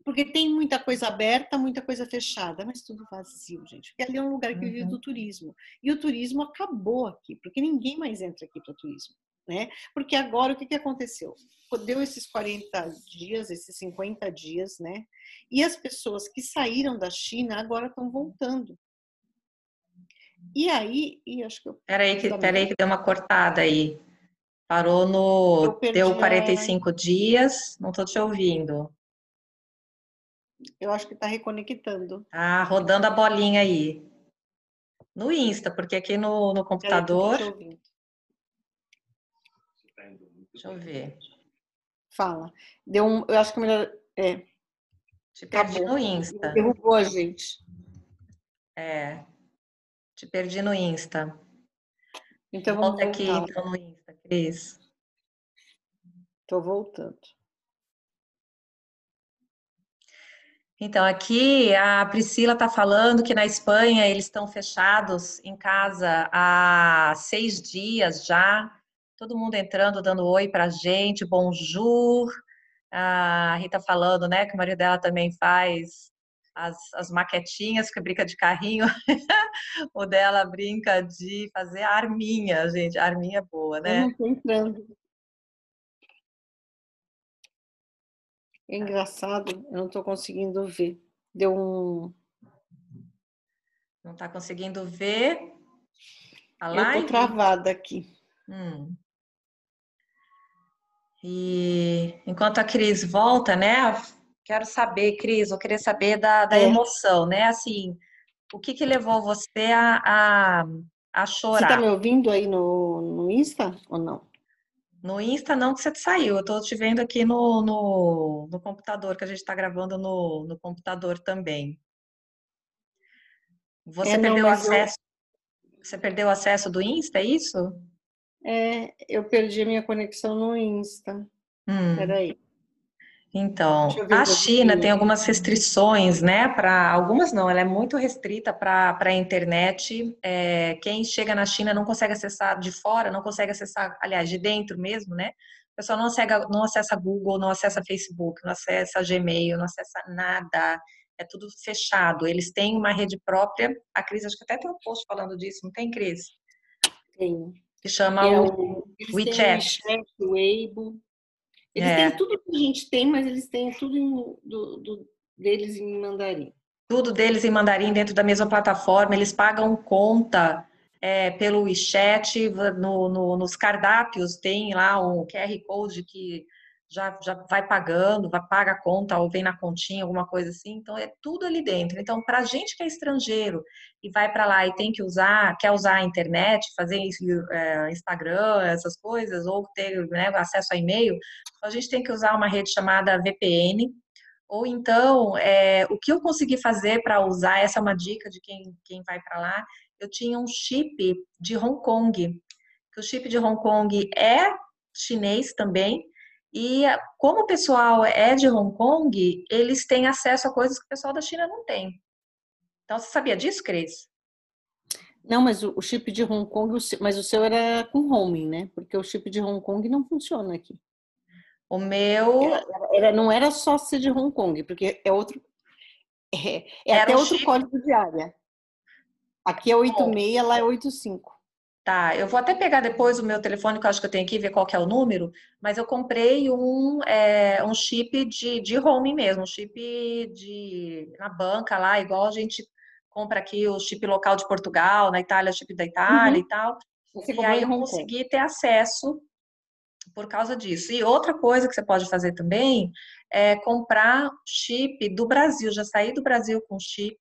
porque, tem muita coisa aberta, muita coisa fechada, mas tudo vazio, gente. Porque ali é um lugar que uhum. vive do turismo. E o turismo acabou aqui, porque ninguém mais entra aqui para turismo. Né? Porque agora o que, que aconteceu? Deu esses 40 dias, esses 50 dias, né? E as pessoas que saíram da China agora estão voltando. E aí, e acho que eu. Peraí, que, peraí, que deu uma cortada aí. Parou no. Deu 45 a... dias, não estou te ouvindo. Eu acho que está reconectando. Ah, rodando a bolinha aí. No Insta, porque aqui no, no computador. Deixa eu ver. Fala. Deu um. Eu acho que é melhor. É. Te perdi no Insta. Derrubou a gente. É. Te perdi no Insta. Então vamos Volta aqui então no Insta, Cris. Estou voltando. Então, aqui a Priscila está falando que na Espanha eles estão fechados em casa há seis dias já. Todo mundo entrando, dando oi para a gente, bonjour. A Rita falando, né, que o marido dela também faz as, as maquetinhas, que brinca de carrinho. o dela brinca de fazer arminha, gente. arminha é boa, né? Eu não tô entrando. É engraçado, eu não estou conseguindo ver. Deu um. Não está conseguindo ver a live? Eu estou travada aqui. Hum. E enquanto a Cris volta, né? Quero saber, Cris, eu queria saber da, da é. emoção, né? Assim, o que que levou você a, a, a chorar? Você tá me ouvindo aí no, no Insta ou não? No Insta não que você saiu, eu tô te vendo aqui no, no, no computador, que a gente está gravando no, no computador também. Você é, perdeu não, acesso? Eu... Você perdeu acesso do Insta, é isso? É, eu perdi a minha conexão no Insta. Hum. Peraí. Então, a China tem algumas restrições, né? Para algumas não, ela é muito restrita para a internet. É, quem chega na China não consegue acessar de fora, não consegue acessar, aliás, de dentro mesmo, né? O pessoal não, acessa, não acessa Google, não acessa Facebook, não acessa Gmail, não acessa nada. É tudo fechado. Eles têm uma rede própria. A Cris, acho que até tem um post falando disso, não tem, Cris? Tem. Que chama é o, WeChat. O WeChat, o Weibo. Eles é. têm tudo que a gente tem, mas eles têm tudo em, do, do, deles em mandarim. Tudo deles em mandarim dentro da mesma plataforma. Eles pagam conta é, pelo WeChat, no, no, nos cardápios tem lá um QR Code que já, já vai pagando, vai paga a conta ou vem na continha, alguma coisa assim. Então é tudo ali dentro. Então, para a gente que é estrangeiro e vai para lá e tem que usar, quer usar a internet, fazer é, Instagram, essas coisas, ou ter né, acesso a e-mail, a gente tem que usar uma rede chamada VPN. Ou então, é, o que eu consegui fazer para usar, essa é uma dica de quem, quem vai para lá, eu tinha um chip de Hong Kong, o chip de Hong Kong é chinês também, e como o pessoal é de Hong Kong, eles têm acesso a coisas que o pessoal da China não tem. Então, você sabia disso, Cris? Não, mas o chip de Hong Kong, mas o seu era com roaming, né? Porque o chip de Hong Kong não funciona aqui. O meu. Era, era, não era só ser de Hong Kong, porque é outro. É, é até um outro chip... código de área. Aqui é 86, lá é 85. Tá, eu vou até pegar depois o meu telefone, que eu acho que eu tenho aqui, ver qual que é o número, mas eu comprei um, é, um chip de, de home mesmo, um chip de na banca lá, igual a gente compra aqui o chip local de Portugal, na Itália, chip da Itália uhum. e tal. Você e aí eu consegui ter acesso por causa disso. E outra coisa que você pode fazer também é comprar chip do Brasil. Já saí do Brasil com chip.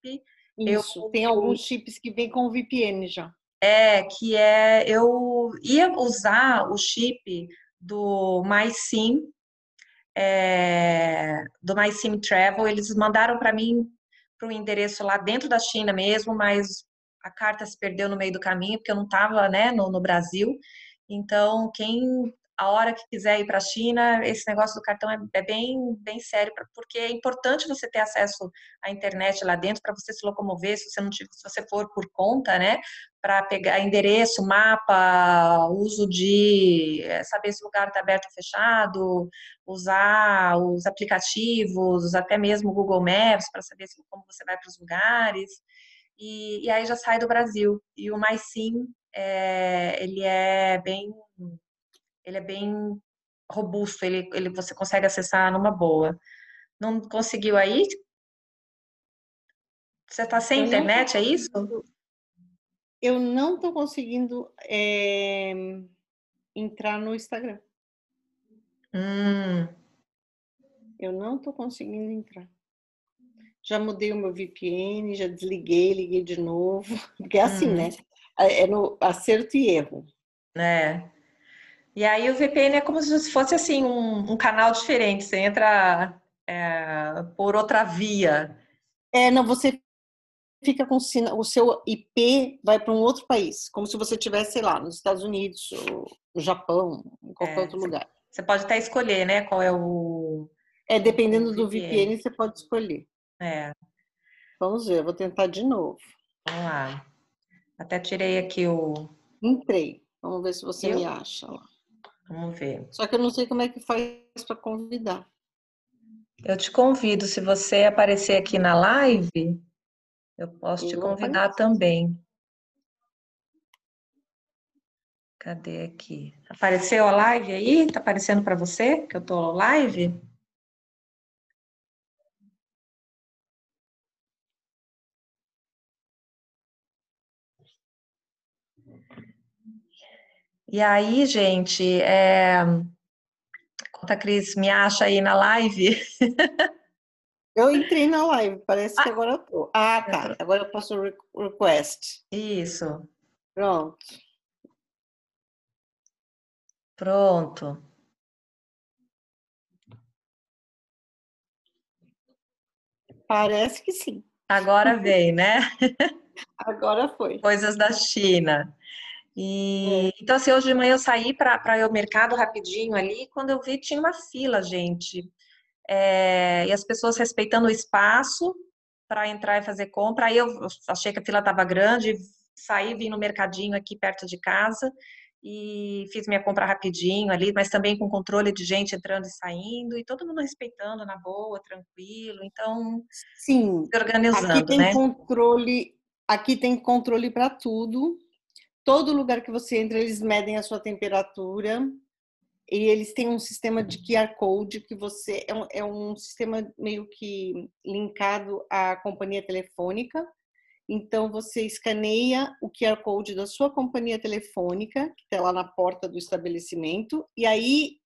Isso, eu, tem alguns chips que vêm com VPN já. É, que é, eu ia usar o chip do MySim, é, do MySim Travel, eles mandaram para mim para o endereço lá dentro da China mesmo, mas a carta se perdeu no meio do caminho, porque eu não estava né, no, no Brasil. Então, quem a hora que quiser ir para a China, esse negócio do cartão é, é, bem, bem sério, porque é importante você ter acesso à internet lá dentro para você se locomover, se você não tiver, se você for por conta, né, para pegar endereço, mapa, uso de é, saber se o lugar está aberto ou fechado, usar os aplicativos, até mesmo o Google Maps para saber se, como você vai para os lugares. E, e, aí já sai do Brasil. E o Mais Sim, é, ele é bem ele é bem robusto, ele, ele você consegue acessar numa boa. Não conseguiu aí? Você está sem eu internet, é isso? Eu não estou conseguindo é, entrar no Instagram. Hum. Eu não estou conseguindo entrar. Já mudei o meu VPN, já desliguei, liguei de novo. Porque é assim, hum. né? É no acerto e erro. É. E aí o VPN é como se fosse assim um, um canal diferente. Você entra é, por outra via. É, não, você fica com o seu IP vai para um outro país, como se você tivesse, sei lá, nos Estados Unidos, no Japão, em qualquer é, outro lugar. Você pode até escolher, né? Qual é o. É, dependendo o do VPN, você pode escolher. É. Vamos ver, eu vou tentar de novo. Vamos lá. Até tirei aqui o. Entrei. Vamos ver se você eu? me acha lá. Vamos ver. Só que eu não sei como é que faz para convidar. Eu te convido, se você aparecer aqui na live, eu posso eu te convidar também. Cadê aqui? Apareceu a live aí? Tá aparecendo para você que eu tô live? E aí, gente, é... a Cris, me acha aí na live. Eu entrei na live, parece que ah, agora eu tô. Ah, tá. Agora eu posso request. Isso. Pronto. Pronto. Parece que sim. Agora vem, né? Agora foi. Coisas da China. E, então, assim, hoje de manhã eu saí para ir ao mercado rapidinho ali, quando eu vi tinha uma fila, gente. É, e as pessoas respeitando o espaço para entrar e fazer compra. Aí eu achei que a fila estava grande, saí, vim no mercadinho aqui perto de casa e fiz minha compra rapidinho ali, mas também com controle de gente entrando e saindo, e todo mundo respeitando na boa, tranquilo. Então, sim, se organizando, aqui tem né? controle, aqui tem controle para tudo. Todo lugar que você entra, eles medem a sua temperatura. e eles têm um sistema de QR Code que você é um, é um sistema meio que linkado à companhia telefônica. Então você escaneia o QR Code da sua companhia telefônica, que está lá na porta do estabelecimento, e aí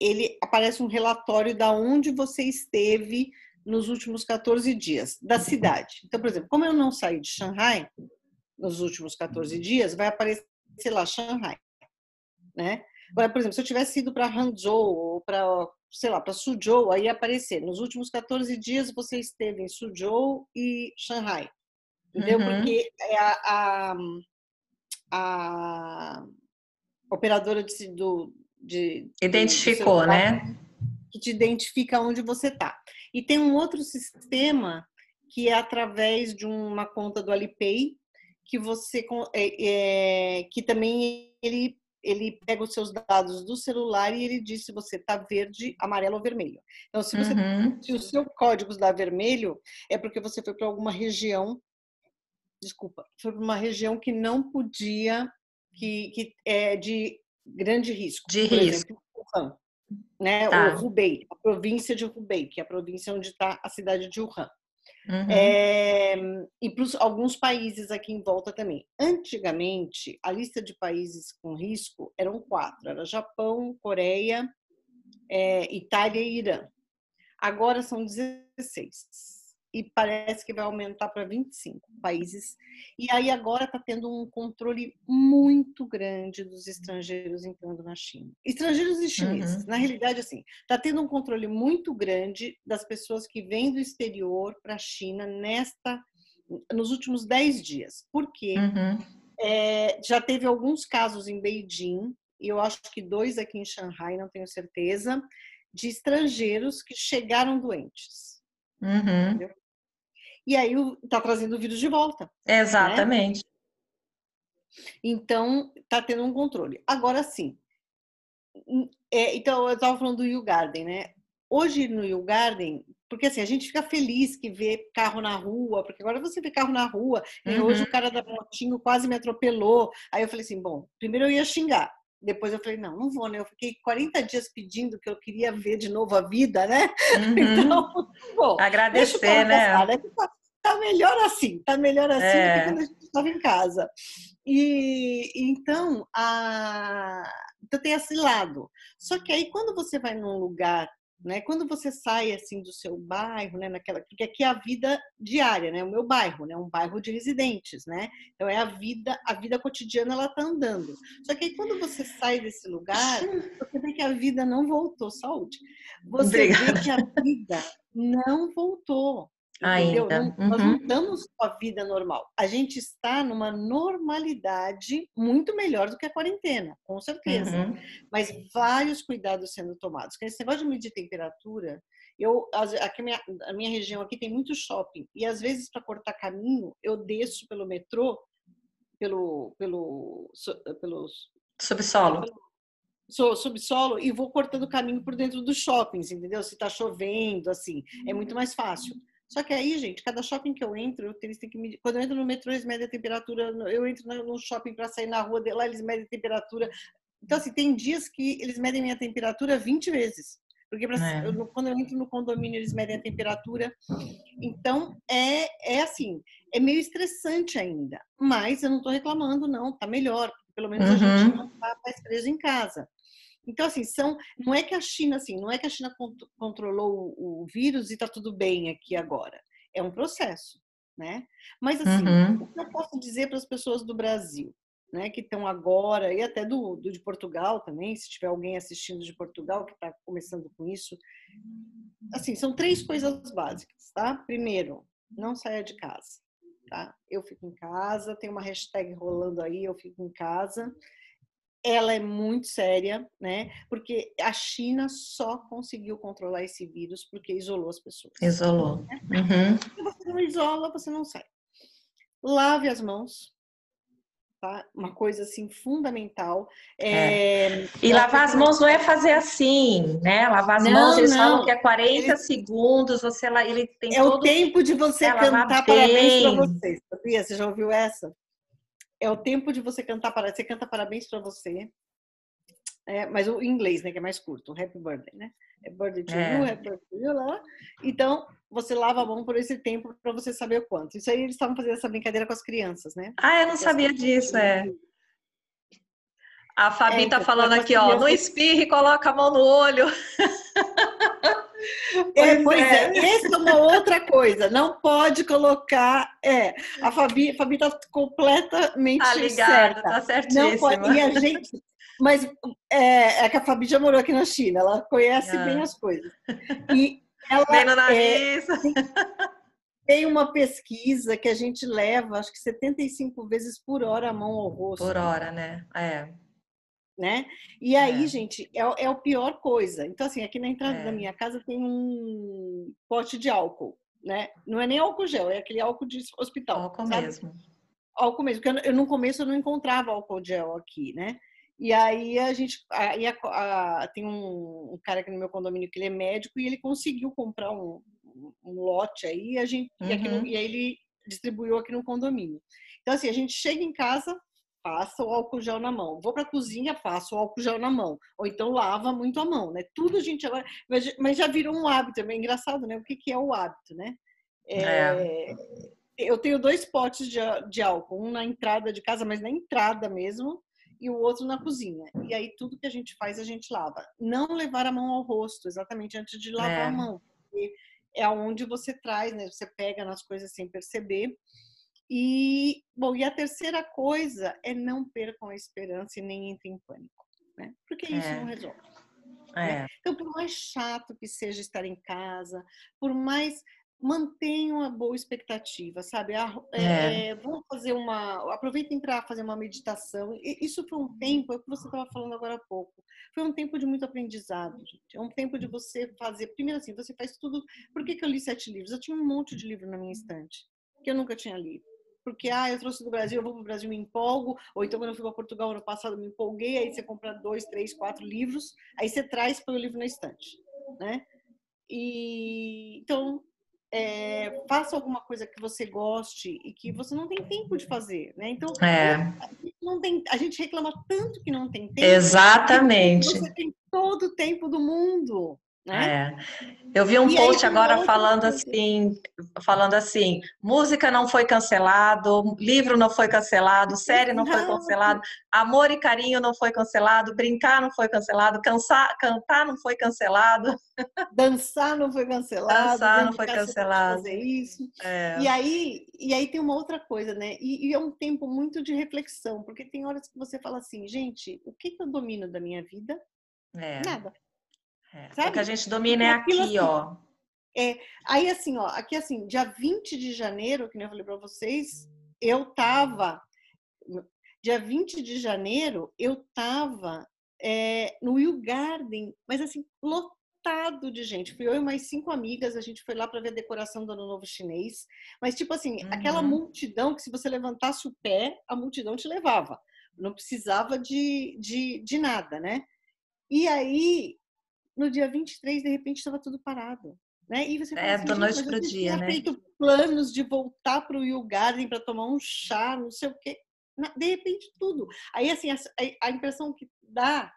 ele aparece um relatório da onde você esteve nos últimos 14 dias da cidade. Então, por exemplo, como eu não saí de Xangai nos últimos 14 dias, vai aparecer lá Xangai, né? Agora, por exemplo, se eu tivesse ido para Hangzhou ou para, sei lá, para Suzhou, aí ia aparecer. Nos últimos 14 dias você esteve em Suzhou e Shanghai. Entendeu? Uhum. Porque é a, a, a operadora de, do, de identificou, do né? Que te identifica onde você está. E tem um outro sistema que é através de uma conta do Alipay que você é, é, que também ele ele pega os seus dados do celular e ele diz se você está verde, amarelo ou vermelho. Então, se, você, uhum. se o seu código está vermelho, é porque você foi para alguma região, desculpa, foi para uma região que não podia, que, que é de grande risco. De Por risco. Exemplo, Wuhan, né? Tá. O Hubei, a província de Hubei, que é a província onde está a cidade de Wuhan. Uhum. É, e para alguns países aqui em volta também. Antigamente, a lista de países com risco eram quatro: era Japão, Coreia, é, Itália e Irã. Agora são 16 e parece que vai aumentar para 25 países. E aí agora está tendo um controle muito grande dos estrangeiros entrando na China. Estrangeiros e chineses. Uhum. Na realidade, assim, está tendo um controle muito grande das pessoas que vêm do exterior para a China nesta nos últimos 10 dias. Por quê? Uhum. É, já teve alguns casos em Beijing, e eu acho que dois aqui em Xangai, não tenho certeza, de estrangeiros que chegaram doentes. Uhum e aí está trazendo o vírus de volta. Né? Exatamente. Né? Então, está tendo um controle. Agora sim. Hum, é, então, eu estava falando do Yu Garden, né? Hoje no Yu Garden, porque assim, a gente fica feliz que vê carro na rua, porque agora você vê carro na rua, uhum. e hoje o cara da motinho quase me atropelou. Aí eu falei assim, bom, primeiro eu ia xingar, depois eu falei, não, não vou, né? Eu fiquei 40 dias pedindo que eu queria ver de novo a vida, né? Uhum. Então, bom, agradecer, né? Passar, né? Tá, tá, melhor assim, tá melhor assim é. do que quando a gente estava em casa. E então, a... então tem esse lado. Só que aí quando você vai num lugar né? Quando você sai assim do seu bairro, né, naquela, porque aqui é a vida diária, né? O meu bairro, né, um bairro de residentes, né? Então é a vida, a vida cotidiana ela tá andando. Só que aí quando você sai desse lugar, você vê que a vida não voltou, saúde. Você Obrigada. vê que a vida não voltou. Entendeu? Ainda. Não, Nós não uhum. estamos com a vida normal. A gente está numa normalidade muito melhor do que a quarentena, com certeza. Uhum. Mas vários cuidados sendo tomados. Esse negócio de medir temperatura, eu aqui a minha, a minha região aqui tem muito shopping e às vezes para cortar caminho eu desço pelo metrô, pelo pelo pelo subsolo. Pelo, subsolo e vou cortando caminho por dentro dos shoppings, entendeu? Se está chovendo, assim, é muito mais fácil. Só que aí, gente, cada shopping que eu entro, eles têm que medir. Quando eu entro no metrô, eles medem a temperatura. Eu entro no shopping para sair na rua, lá eles medem a temperatura. Então, assim, tem dias que eles medem minha temperatura 20 vezes. Porque pra, é. eu, quando eu entro no condomínio, eles medem a temperatura. Então, é, é assim, é meio estressante ainda. Mas eu não estou reclamando, não, tá melhor. Pelo menos uhum. a gente uhum. não está mais preso em casa. Então, assim, são, não é que a China, assim, não é que a China controlou o vírus e está tudo bem aqui agora. É um processo, né? Mas, assim, uhum. o que eu posso dizer para as pessoas do Brasil, né, que estão agora, e até do, do, de Portugal também, se tiver alguém assistindo de Portugal que está começando com isso, assim, são três coisas básicas, tá? Primeiro, não saia de casa, tá? Eu fico em casa, tem uma hashtag rolando aí, eu fico em casa ela é muito séria, né? Porque a China só conseguiu controlar esse vírus porque isolou as pessoas. Isolou. Né? Uhum. Se você não isola, você não sai. Lave as mãos. Tá? Uma coisa assim fundamental. É... É... E lavar as mãos não é fazer assim, né? Lavar as não, mãos, eles não. falam que é 40 ele... segundos, você lá, ele tem É todo... o tempo de você é, cantar parabéns para você, sabia? Você já ouviu essa? É o tempo de você cantar parabéns. Você canta parabéns para você. é, mas o inglês, né, que é mais curto, happy birthday, né? É birthday to é. you, happy birthday to you, lá. Então, você lava a mão por esse tempo para você saber o quanto. Isso aí eles estavam fazendo essa brincadeira com as crianças, né? Ah, eu não sabia disso, é. A Fabi é, tá então, falando aqui, ó, não espirre coloca a mão no olho. É, pois é. é. essa é uma outra coisa. Não pode colocar. É, a Fabi, a Fabi tá completamente tá ligado, certa. Tá certíssima. Não pode, e a gente, mas é, é que a Fabi já morou aqui na China, ela conhece ah. bem as coisas. E ela bem no nariz. É, tem uma pesquisa que a gente leva, acho que 75 vezes por hora a mão ao rosto. Por hora, né? É. Né? E aí, é. gente, é, é a pior coisa. Então, assim, aqui na entrada é. da minha casa tem um pote de álcool, né? Não é nem álcool gel, é aquele álcool de hospital. Álcool sabe? mesmo. Álcool mesmo, porque eu, no começo eu não encontrava álcool gel aqui, né? E aí a gente, aí a, a, tem um, um, cara aqui no meu condomínio que ele é médico e ele conseguiu comprar um, um, lote aí, a gente, uhum. e, no, e aí ele distribuiu aqui no condomínio. Então assim, a gente chega em casa, passa o álcool gel na mão. Vou para a cozinha, passo o álcool gel na mão. Ou então lava muito a mão, né? Tudo a gente agora, mas já virou um hábito, é engraçado, né? O que que é o hábito, né? É, é. Eu tenho dois potes de, de álcool, um na entrada de casa, mas na entrada mesmo, e o outro na cozinha. E aí tudo que a gente faz, a gente lava. Não levar a mão ao rosto, exatamente antes de lavar é. a mão. Porque é onde você traz, né? Você pega nas coisas sem perceber. E, bom, e a terceira coisa é não percam a esperança e nem entrem em pânico, né? Porque isso é. não resolve. Né? É. Né? Então, por mais chato que seja estar em casa, por mais mantenham a boa expectativa, sabe? É, é. É, vamos fazer uma. Aproveitem para fazer uma meditação. Isso foi um tempo, é o que você estava falando agora há pouco. Foi um tempo de muito aprendizado, gente. É um tempo de você fazer. Primeiro, assim, você faz tudo. Por que, que eu li sete livros? Eu tinha um monte de livro na minha estante, que eu nunca tinha lido. Porque, ah, eu trouxe do Brasil, eu vou para o Brasil, me empolgo. Ou então, quando eu fui para Portugal ano passado, me empolguei. Aí você compra dois, três, quatro livros. Aí você traz para o livro na estante, né? E então é, faça alguma coisa que você goste e que você não tem tempo de fazer, né? Então, é. a, gente não tem, a gente reclama tanto que não tem tempo. Exatamente. Você tem todo o tempo do mundo. Né? É. Eu vi um e post aí, agora falando assim, falando assim, música não foi cancelado, livro não foi cancelado, série não, não foi cancelado, amor e carinho não foi cancelado, brincar não foi cancelado, cansar, cantar não foi cancelado, dançar não foi cancelado, dançar não foi cancelado, fazer isso. É. E aí, e aí tem uma outra coisa, né? E, e, é um tempo muito de reflexão, porque tem horas que você fala assim, gente, o que, que eu domino da minha vida? É. Nada. É, o que a gente domina é aqui, assim, ó. É, aí assim, ó, aqui assim, dia 20 de janeiro, que eu falei para vocês, eu tava dia 20 de janeiro, eu tava é, no Will Garden, mas assim, lotado de gente. Fui eu e mais cinco amigas, a gente foi lá para ver a decoração do Ano Novo Chinês. Mas, tipo assim, uhum. aquela multidão que se você levantasse o pé, a multidão te levava. Não precisava de, de, de nada, né? E aí, no dia 23, de repente, estava tudo parado. Né? E você fala é, assim, da noite para o dia, né? feito planos de voltar para o Will Garden para tomar um chá, não sei o quê. De repente, tudo. Aí, assim, a, a impressão que dá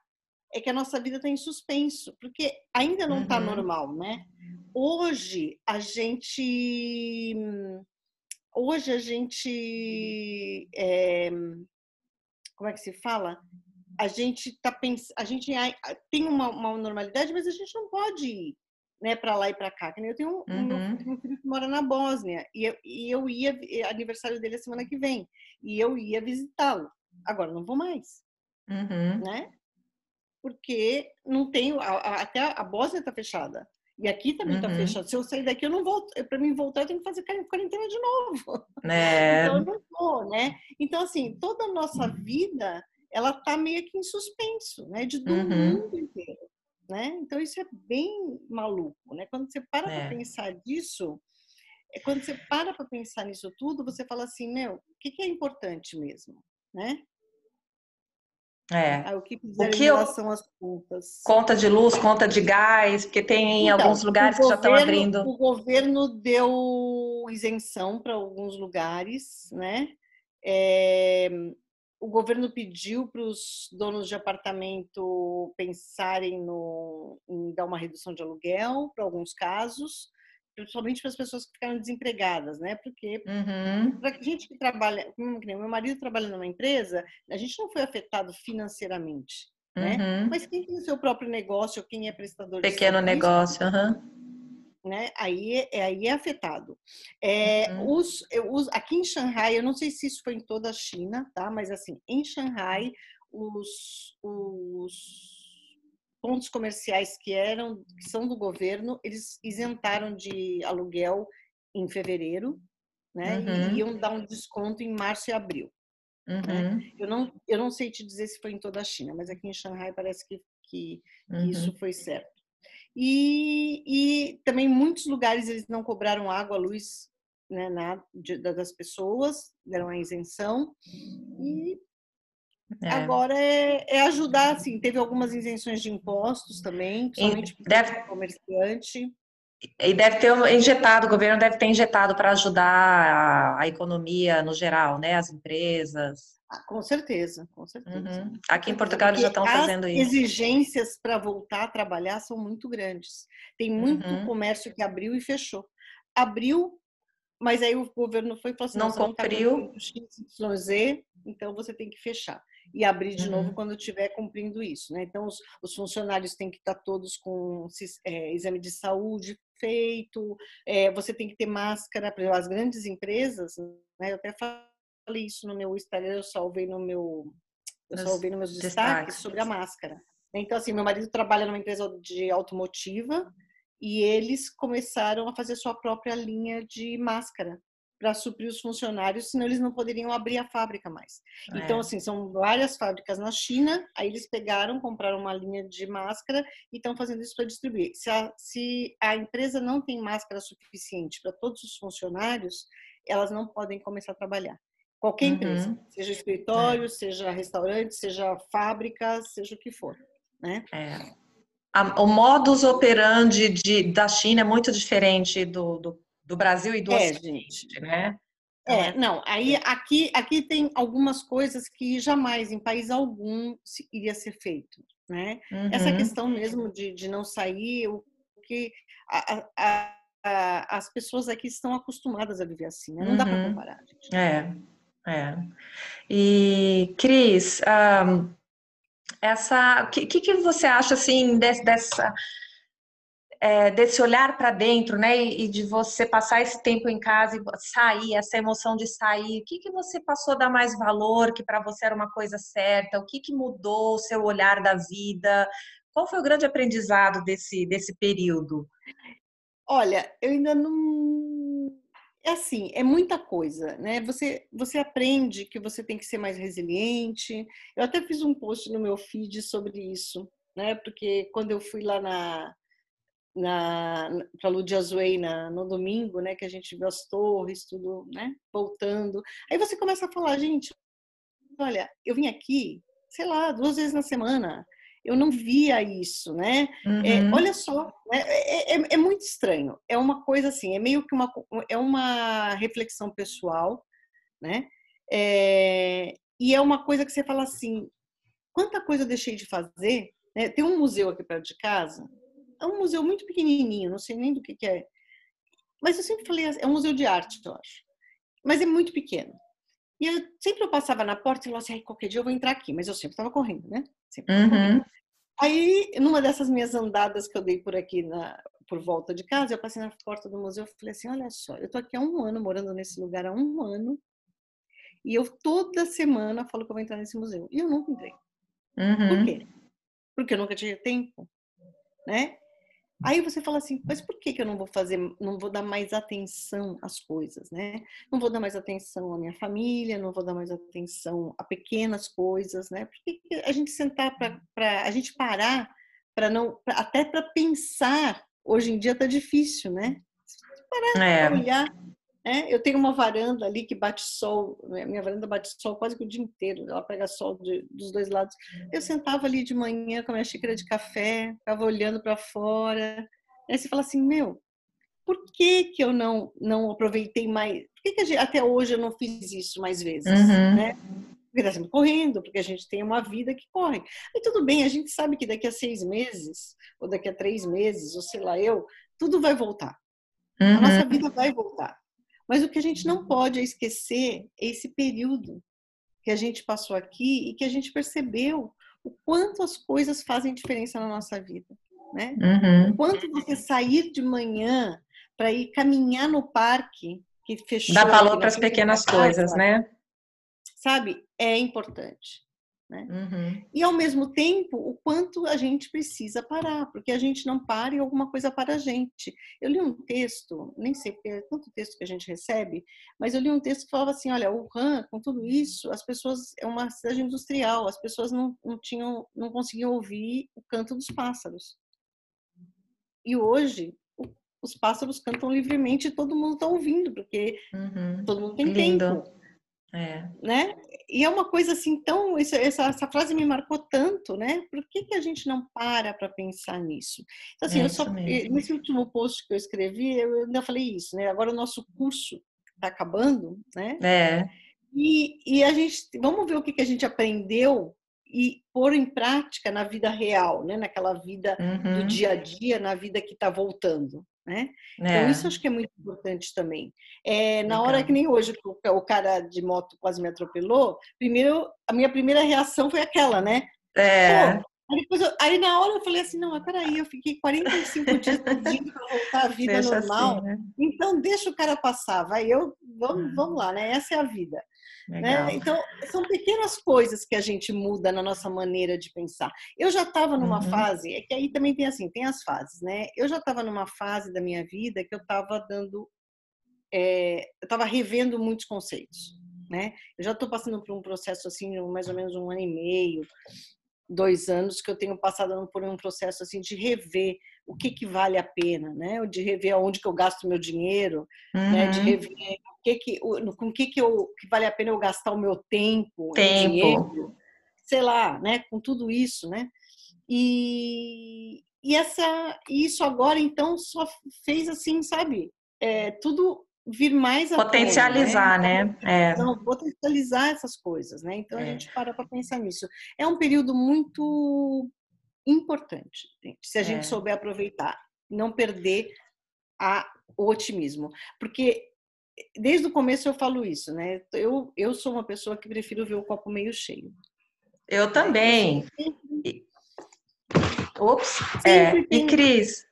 é que a nossa vida está em suspenso, porque ainda não está uhum. normal, né? Hoje, a gente... Hoje, a gente... É, como é que se fala? A gente tá pensando, a gente tem uma, uma, normalidade, mas a gente não pode ir, né, para lá e para cá. Eu tenho um, uhum. um, filho que mora na Bósnia e eu, e eu ia aniversário dele a semana que vem e eu ia visitá-lo. Agora não vou mais, uhum. né? Porque não tenho até a Bósnia está fechada. E aqui também está uhum. fechado. Se eu sair daqui, eu não volto. Para mim voltar, eu tenho que fazer quarentena de novo. É. Então, eu não vou, né? Então, assim, toda a nossa vida ela está meio que em suspenso, né? De do uhum. mundo inteiro, né? Então isso é bem maluco, né? Quando você para é. para pensar disso, é quando você para para pensar nisso tudo, você fala assim, meu, o que, que é importante mesmo, né? É. Ah, o que o que eu... Conta de luz, conta de gás, porque tem então, alguns lugares que já estão abrindo. O governo deu isenção para alguns lugares, né? É, o governo pediu para os donos de apartamento pensarem no, em dar uma redução de aluguel para alguns casos, principalmente para as pessoas que ficaram desempregadas, né? Porque uhum. para a gente que trabalha, como meu marido trabalha numa empresa, a gente não foi afetado financeiramente, né? Uhum. Mas quem tem o seu próprio negócio, quem é prestador pequeno de serviço, negócio, uhum. Né? Aí, é, aí é afetado. É, uhum. os, os, aqui em Xangai, eu não sei se isso foi em toda a China, tá? Mas assim, em Xangai, os, os pontos comerciais que eram que são do governo, eles isentaram de aluguel em fevereiro, né? Uhum. E iam dar um desconto em março e abril. Né? Uhum. Né? Eu não eu não sei te dizer se foi em toda a China, mas aqui em Xangai parece que que, uhum. isso foi certo. E, e também muitos lugares eles não cobraram água, luz, né, na, de, das pessoas, deram a isenção. E é. Agora é, é, ajudar, assim, teve algumas isenções de impostos também, somente para o comerciante. E deve ter injetado, o governo deve ter injetado para ajudar a, a, economia no geral, né? As empresas. Ah, com certeza, com certeza. Uhum. Aqui em Portugal eles já estão fazendo isso. As exigências para voltar a trabalhar são muito grandes. Tem muito uhum. comércio que abriu e fechou. Abriu, mas aí o governo foi e falou assim: não, não tá cumpriu. Tá Z, então você tem que fechar e abrir de uhum. novo quando estiver cumprindo isso. Né? Então, os, os, funcionários têm que estar todos com é, exame de saúde feito, é, você tem que ter máscara, para as grandes empresas, né? eu até falei isso no meu Instagram, eu salvei no meu eu salvei nos meus destaques, destaques sobre a máscara. Então, assim, meu marido trabalha numa empresa de automotiva e eles começaram a fazer sua própria linha de máscara para suprir os funcionários, senão eles não poderiam abrir a fábrica mais. Então, é. Então, assim, são várias fábricas na China, aí eles pegaram, compraram uma linha de máscara e estão fazendo isso para distribuir. Se a, se a empresa não tem máscara suficiente para todos os funcionários, elas não podem começar a trabalhar. Qualquer uhum. empresa, seja escritório, é. seja restaurante, seja fábrica, seja o que for, né? É. O modus operandi de, da China é muito diferente do, do do Brasil e do é, Ocidente, gente. né? É, não, aí aqui, aqui tem algumas coisas que jamais em país algum iria ser feito, né? Uhum. Essa questão mesmo de, de não sair, o que a, a, a, as pessoas aqui estão acostumadas a viver assim, né? Não uhum. dá para comparar. Gente. É, é. E Cris, um, essa, o que, que você acha assim dessa é, desse olhar para dentro, né, e, de você passar esse tempo em casa e sair, essa emoção de sair, o que, que você passou a dar mais valor, que para você era uma coisa certa, o que, que mudou o seu olhar da vida, qual foi o grande aprendizado desse, desse período? Olha, eu ainda não. É assim, é muita coisa, né? Você, você aprende que você tem que ser mais resiliente. Eu até fiz um post no meu feed sobre isso, né? Porque quando eu fui lá na, na para Ludiazuei na no domingo, né, que a gente viu as torres, tudo, né, voltando. Aí você começa a falar, gente, olha, eu vim aqui, sei lá, duas vezes na semana. Eu não via isso, né? É, uhum. É, olha só, né? é, é, é, muito estranho. É uma coisa assim, é meio que uma, é uma reflexão pessoal, né? É, e é uma coisa que você fala assim, quanta coisa eu deixei de fazer? Né? Tem um museu aqui perto de casa, é um museu muito pequenininho, não sei nem do que, que é. Mas eu sempre falei, é um museu de arte, eu acho. Mas é muito pequeno. E eu sempre eu passava na porta e falava assim, qualquer dia eu vou entrar aqui. Mas eu sempre estava correndo, né? Sempre uhum. correndo. Aí, numa dessas minhas andadas que eu dei por aqui, na, por volta de casa, eu passei na porta do museu e falei assim, olha só, eu tô aqui há um ano, morando nesse lugar há um ano, e eu toda semana falo que eu vou entrar nesse museu. E eu nunca entrei. Uhum. Por quê? Porque eu nunca tinha tempo, né? Aí você fala assim, mas por que, que eu não vou fazer, não vou dar mais atenção às coisas, né? Não vou dar mais atenção à minha família, não vou dar mais atenção a pequenas coisas, né? Por que, que a gente sentar para a gente parar para não, pra, até para pensar, hoje em dia tá difícil, né? Parar é. para olhar é, eu tenho uma varanda ali que bate sol, né, minha varanda bate sol quase que o dia inteiro, ela pega sol de, dos dois lados. Eu sentava ali de manhã com a minha xícara de café, ficava olhando para fora. Aí você fala assim, meu, por que que eu não não aproveitei mais? Por que, que gente, até hoje eu não fiz isso mais vezes, uhum. né? porque está sempre correndo, porque a gente tem uma vida que corre. E tudo bem, a gente sabe que daqui a seis meses, ou daqui a três meses, ou sei lá eu, tudo vai voltar. Uhum. A nossa vida vai voltar. Mas o que a gente não pode é esquecer esse período que a gente passou aqui e que a gente percebeu o quanto as coisas fazem diferença na nossa vida, né? Uhum. O quanto você sair de manhã para ir caminhar no parque que fechou. Dá valor para as pequenas coisas, né? Sabe? É importante. Né? Uhum. E ao mesmo tempo, o quanto a gente precisa parar, porque a gente não para e alguma coisa para a gente. Eu li um texto, nem sei porque é tanto texto que a gente recebe, mas eu li um texto que falava assim: olha, o Han, com tudo isso, as pessoas, é uma cidade industrial, as pessoas não, não tinham, não conseguiam ouvir o canto dos pássaros. E hoje, os pássaros cantam livremente e todo mundo está ouvindo, porque uhum. todo mundo tem Lindo. tempo. É. Né? E é uma coisa assim tão. Essa, essa, frase me marcou tanto, né? Por que, que a gente não para para pensar nisso? Então, assim, é eu só, nesse último post que eu escrevi, eu ainda falei isso, né? Agora o nosso curso está acabando, né? É. E, e a gente. Vamos ver o que, que a gente aprendeu e pôr em prática na vida real, né? Naquela vida uhum. do dia a dia, na vida que está voltando. Né? Então, é. Então, isso acho que é muito importante também. É, na Legal. hora que nem hoje o cara de moto quase me atropelou, primeiro, a minha primeira reação foi aquela, né? É. Pô, aí, eu, aí, na hora eu falei assim, não, mas peraí, eu fiquei 45 dias pedindo para voltar à vida normal, assim, né? então deixa o cara passar, vai, eu, vamos, hum. vamos lá, né? Essa é a vida. Né? Então, são pequenas coisas que a gente muda na nossa maneira de pensar. Eu já estava numa uhum. fase, é que aí também tem assim, tem as fases, né? Eu já estava numa fase da minha vida que eu estava dando, é, eu estava revendo muitos conceitos, né? Eu já estou passando por um processo assim, mais ou menos um ano e meio, dois anos que eu tenho passado por um processo assim de rever o que que vale a pena, né? De rever aonde que eu gasto meu dinheiro, uhum. né? De uhum. rever o que que, com o que que, eu, que vale a pena eu gastar o meu tempo, tempo. dinheiro, sei lá, né? Com tudo isso, né? E, e essa, isso agora então só fez assim, sabe? É, tudo vir mais a potencializar, né? né? É. Então, potencializar essas coisas, né? Então a é. gente para para pensar nisso. É um período muito importante, se a gente é. souber aproveitar, não perder a, o otimismo. Porque desde o começo eu falo isso, né? Eu, eu sou uma pessoa que prefiro ver o copo meio cheio. Eu também. Sempre... Ops, é. Tem... E Cris?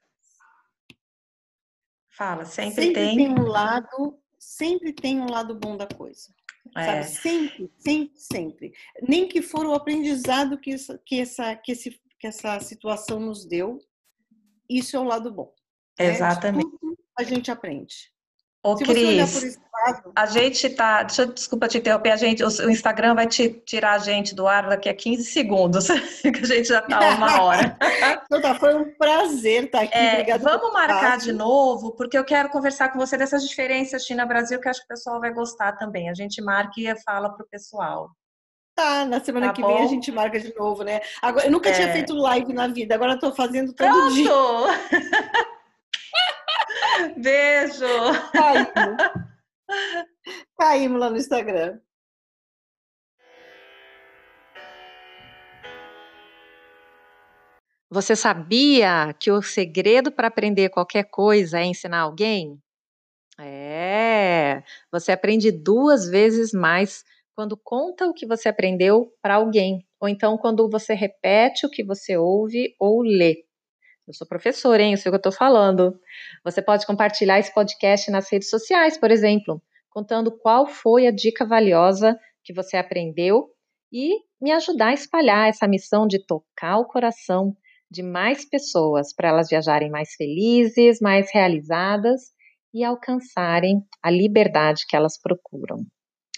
Fala, sempre, sempre tem... tem um lado, sempre tem um lado bom da coisa. É. Sabe? Sempre, sempre, sempre. Nem que for o aprendizado que, isso, que, essa, que esse que essa situação nos deu, isso é o lado bom. Né? Exatamente. a gente aprende. Ô, Se Cris, lado... a gente tá. Deixa, desculpa te interromper, a gente, o Instagram vai te tirar a gente do ar daqui a 15 segundos, que a gente já tá uma hora. então tá, foi um prazer estar aqui. É, Obrigada vamos marcar de novo, porque eu quero conversar com você dessas diferenças China-Brasil, que acho que o pessoal vai gostar também. A gente marca e fala para o pessoal. Tá, na semana tá que bom? vem a gente marca de novo, né? Agora, eu nunca é. tinha feito live na vida, agora estou fazendo todo Pronto. dia. Beijo! Caímos. Caímos lá no Instagram. Você sabia que o segredo para aprender qualquer coisa é ensinar alguém? É, você aprende duas vezes mais quando conta o que você aprendeu para alguém, ou então quando você repete o que você ouve ou lê. Eu sou professora, hein? Eu sei o que eu estou falando. Você pode compartilhar esse podcast nas redes sociais, por exemplo, contando qual foi a dica valiosa que você aprendeu e me ajudar a espalhar essa missão de tocar o coração de mais pessoas para elas viajarem mais felizes, mais realizadas e alcançarem a liberdade que elas procuram.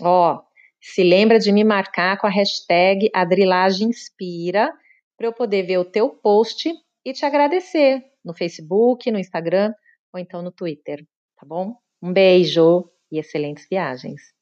Ó, oh, se lembra de me marcar com a hashtag AdrilagemInspira para eu poder ver o teu post e te agradecer no Facebook, no Instagram ou então no Twitter, tá bom? Um beijo e excelentes viagens.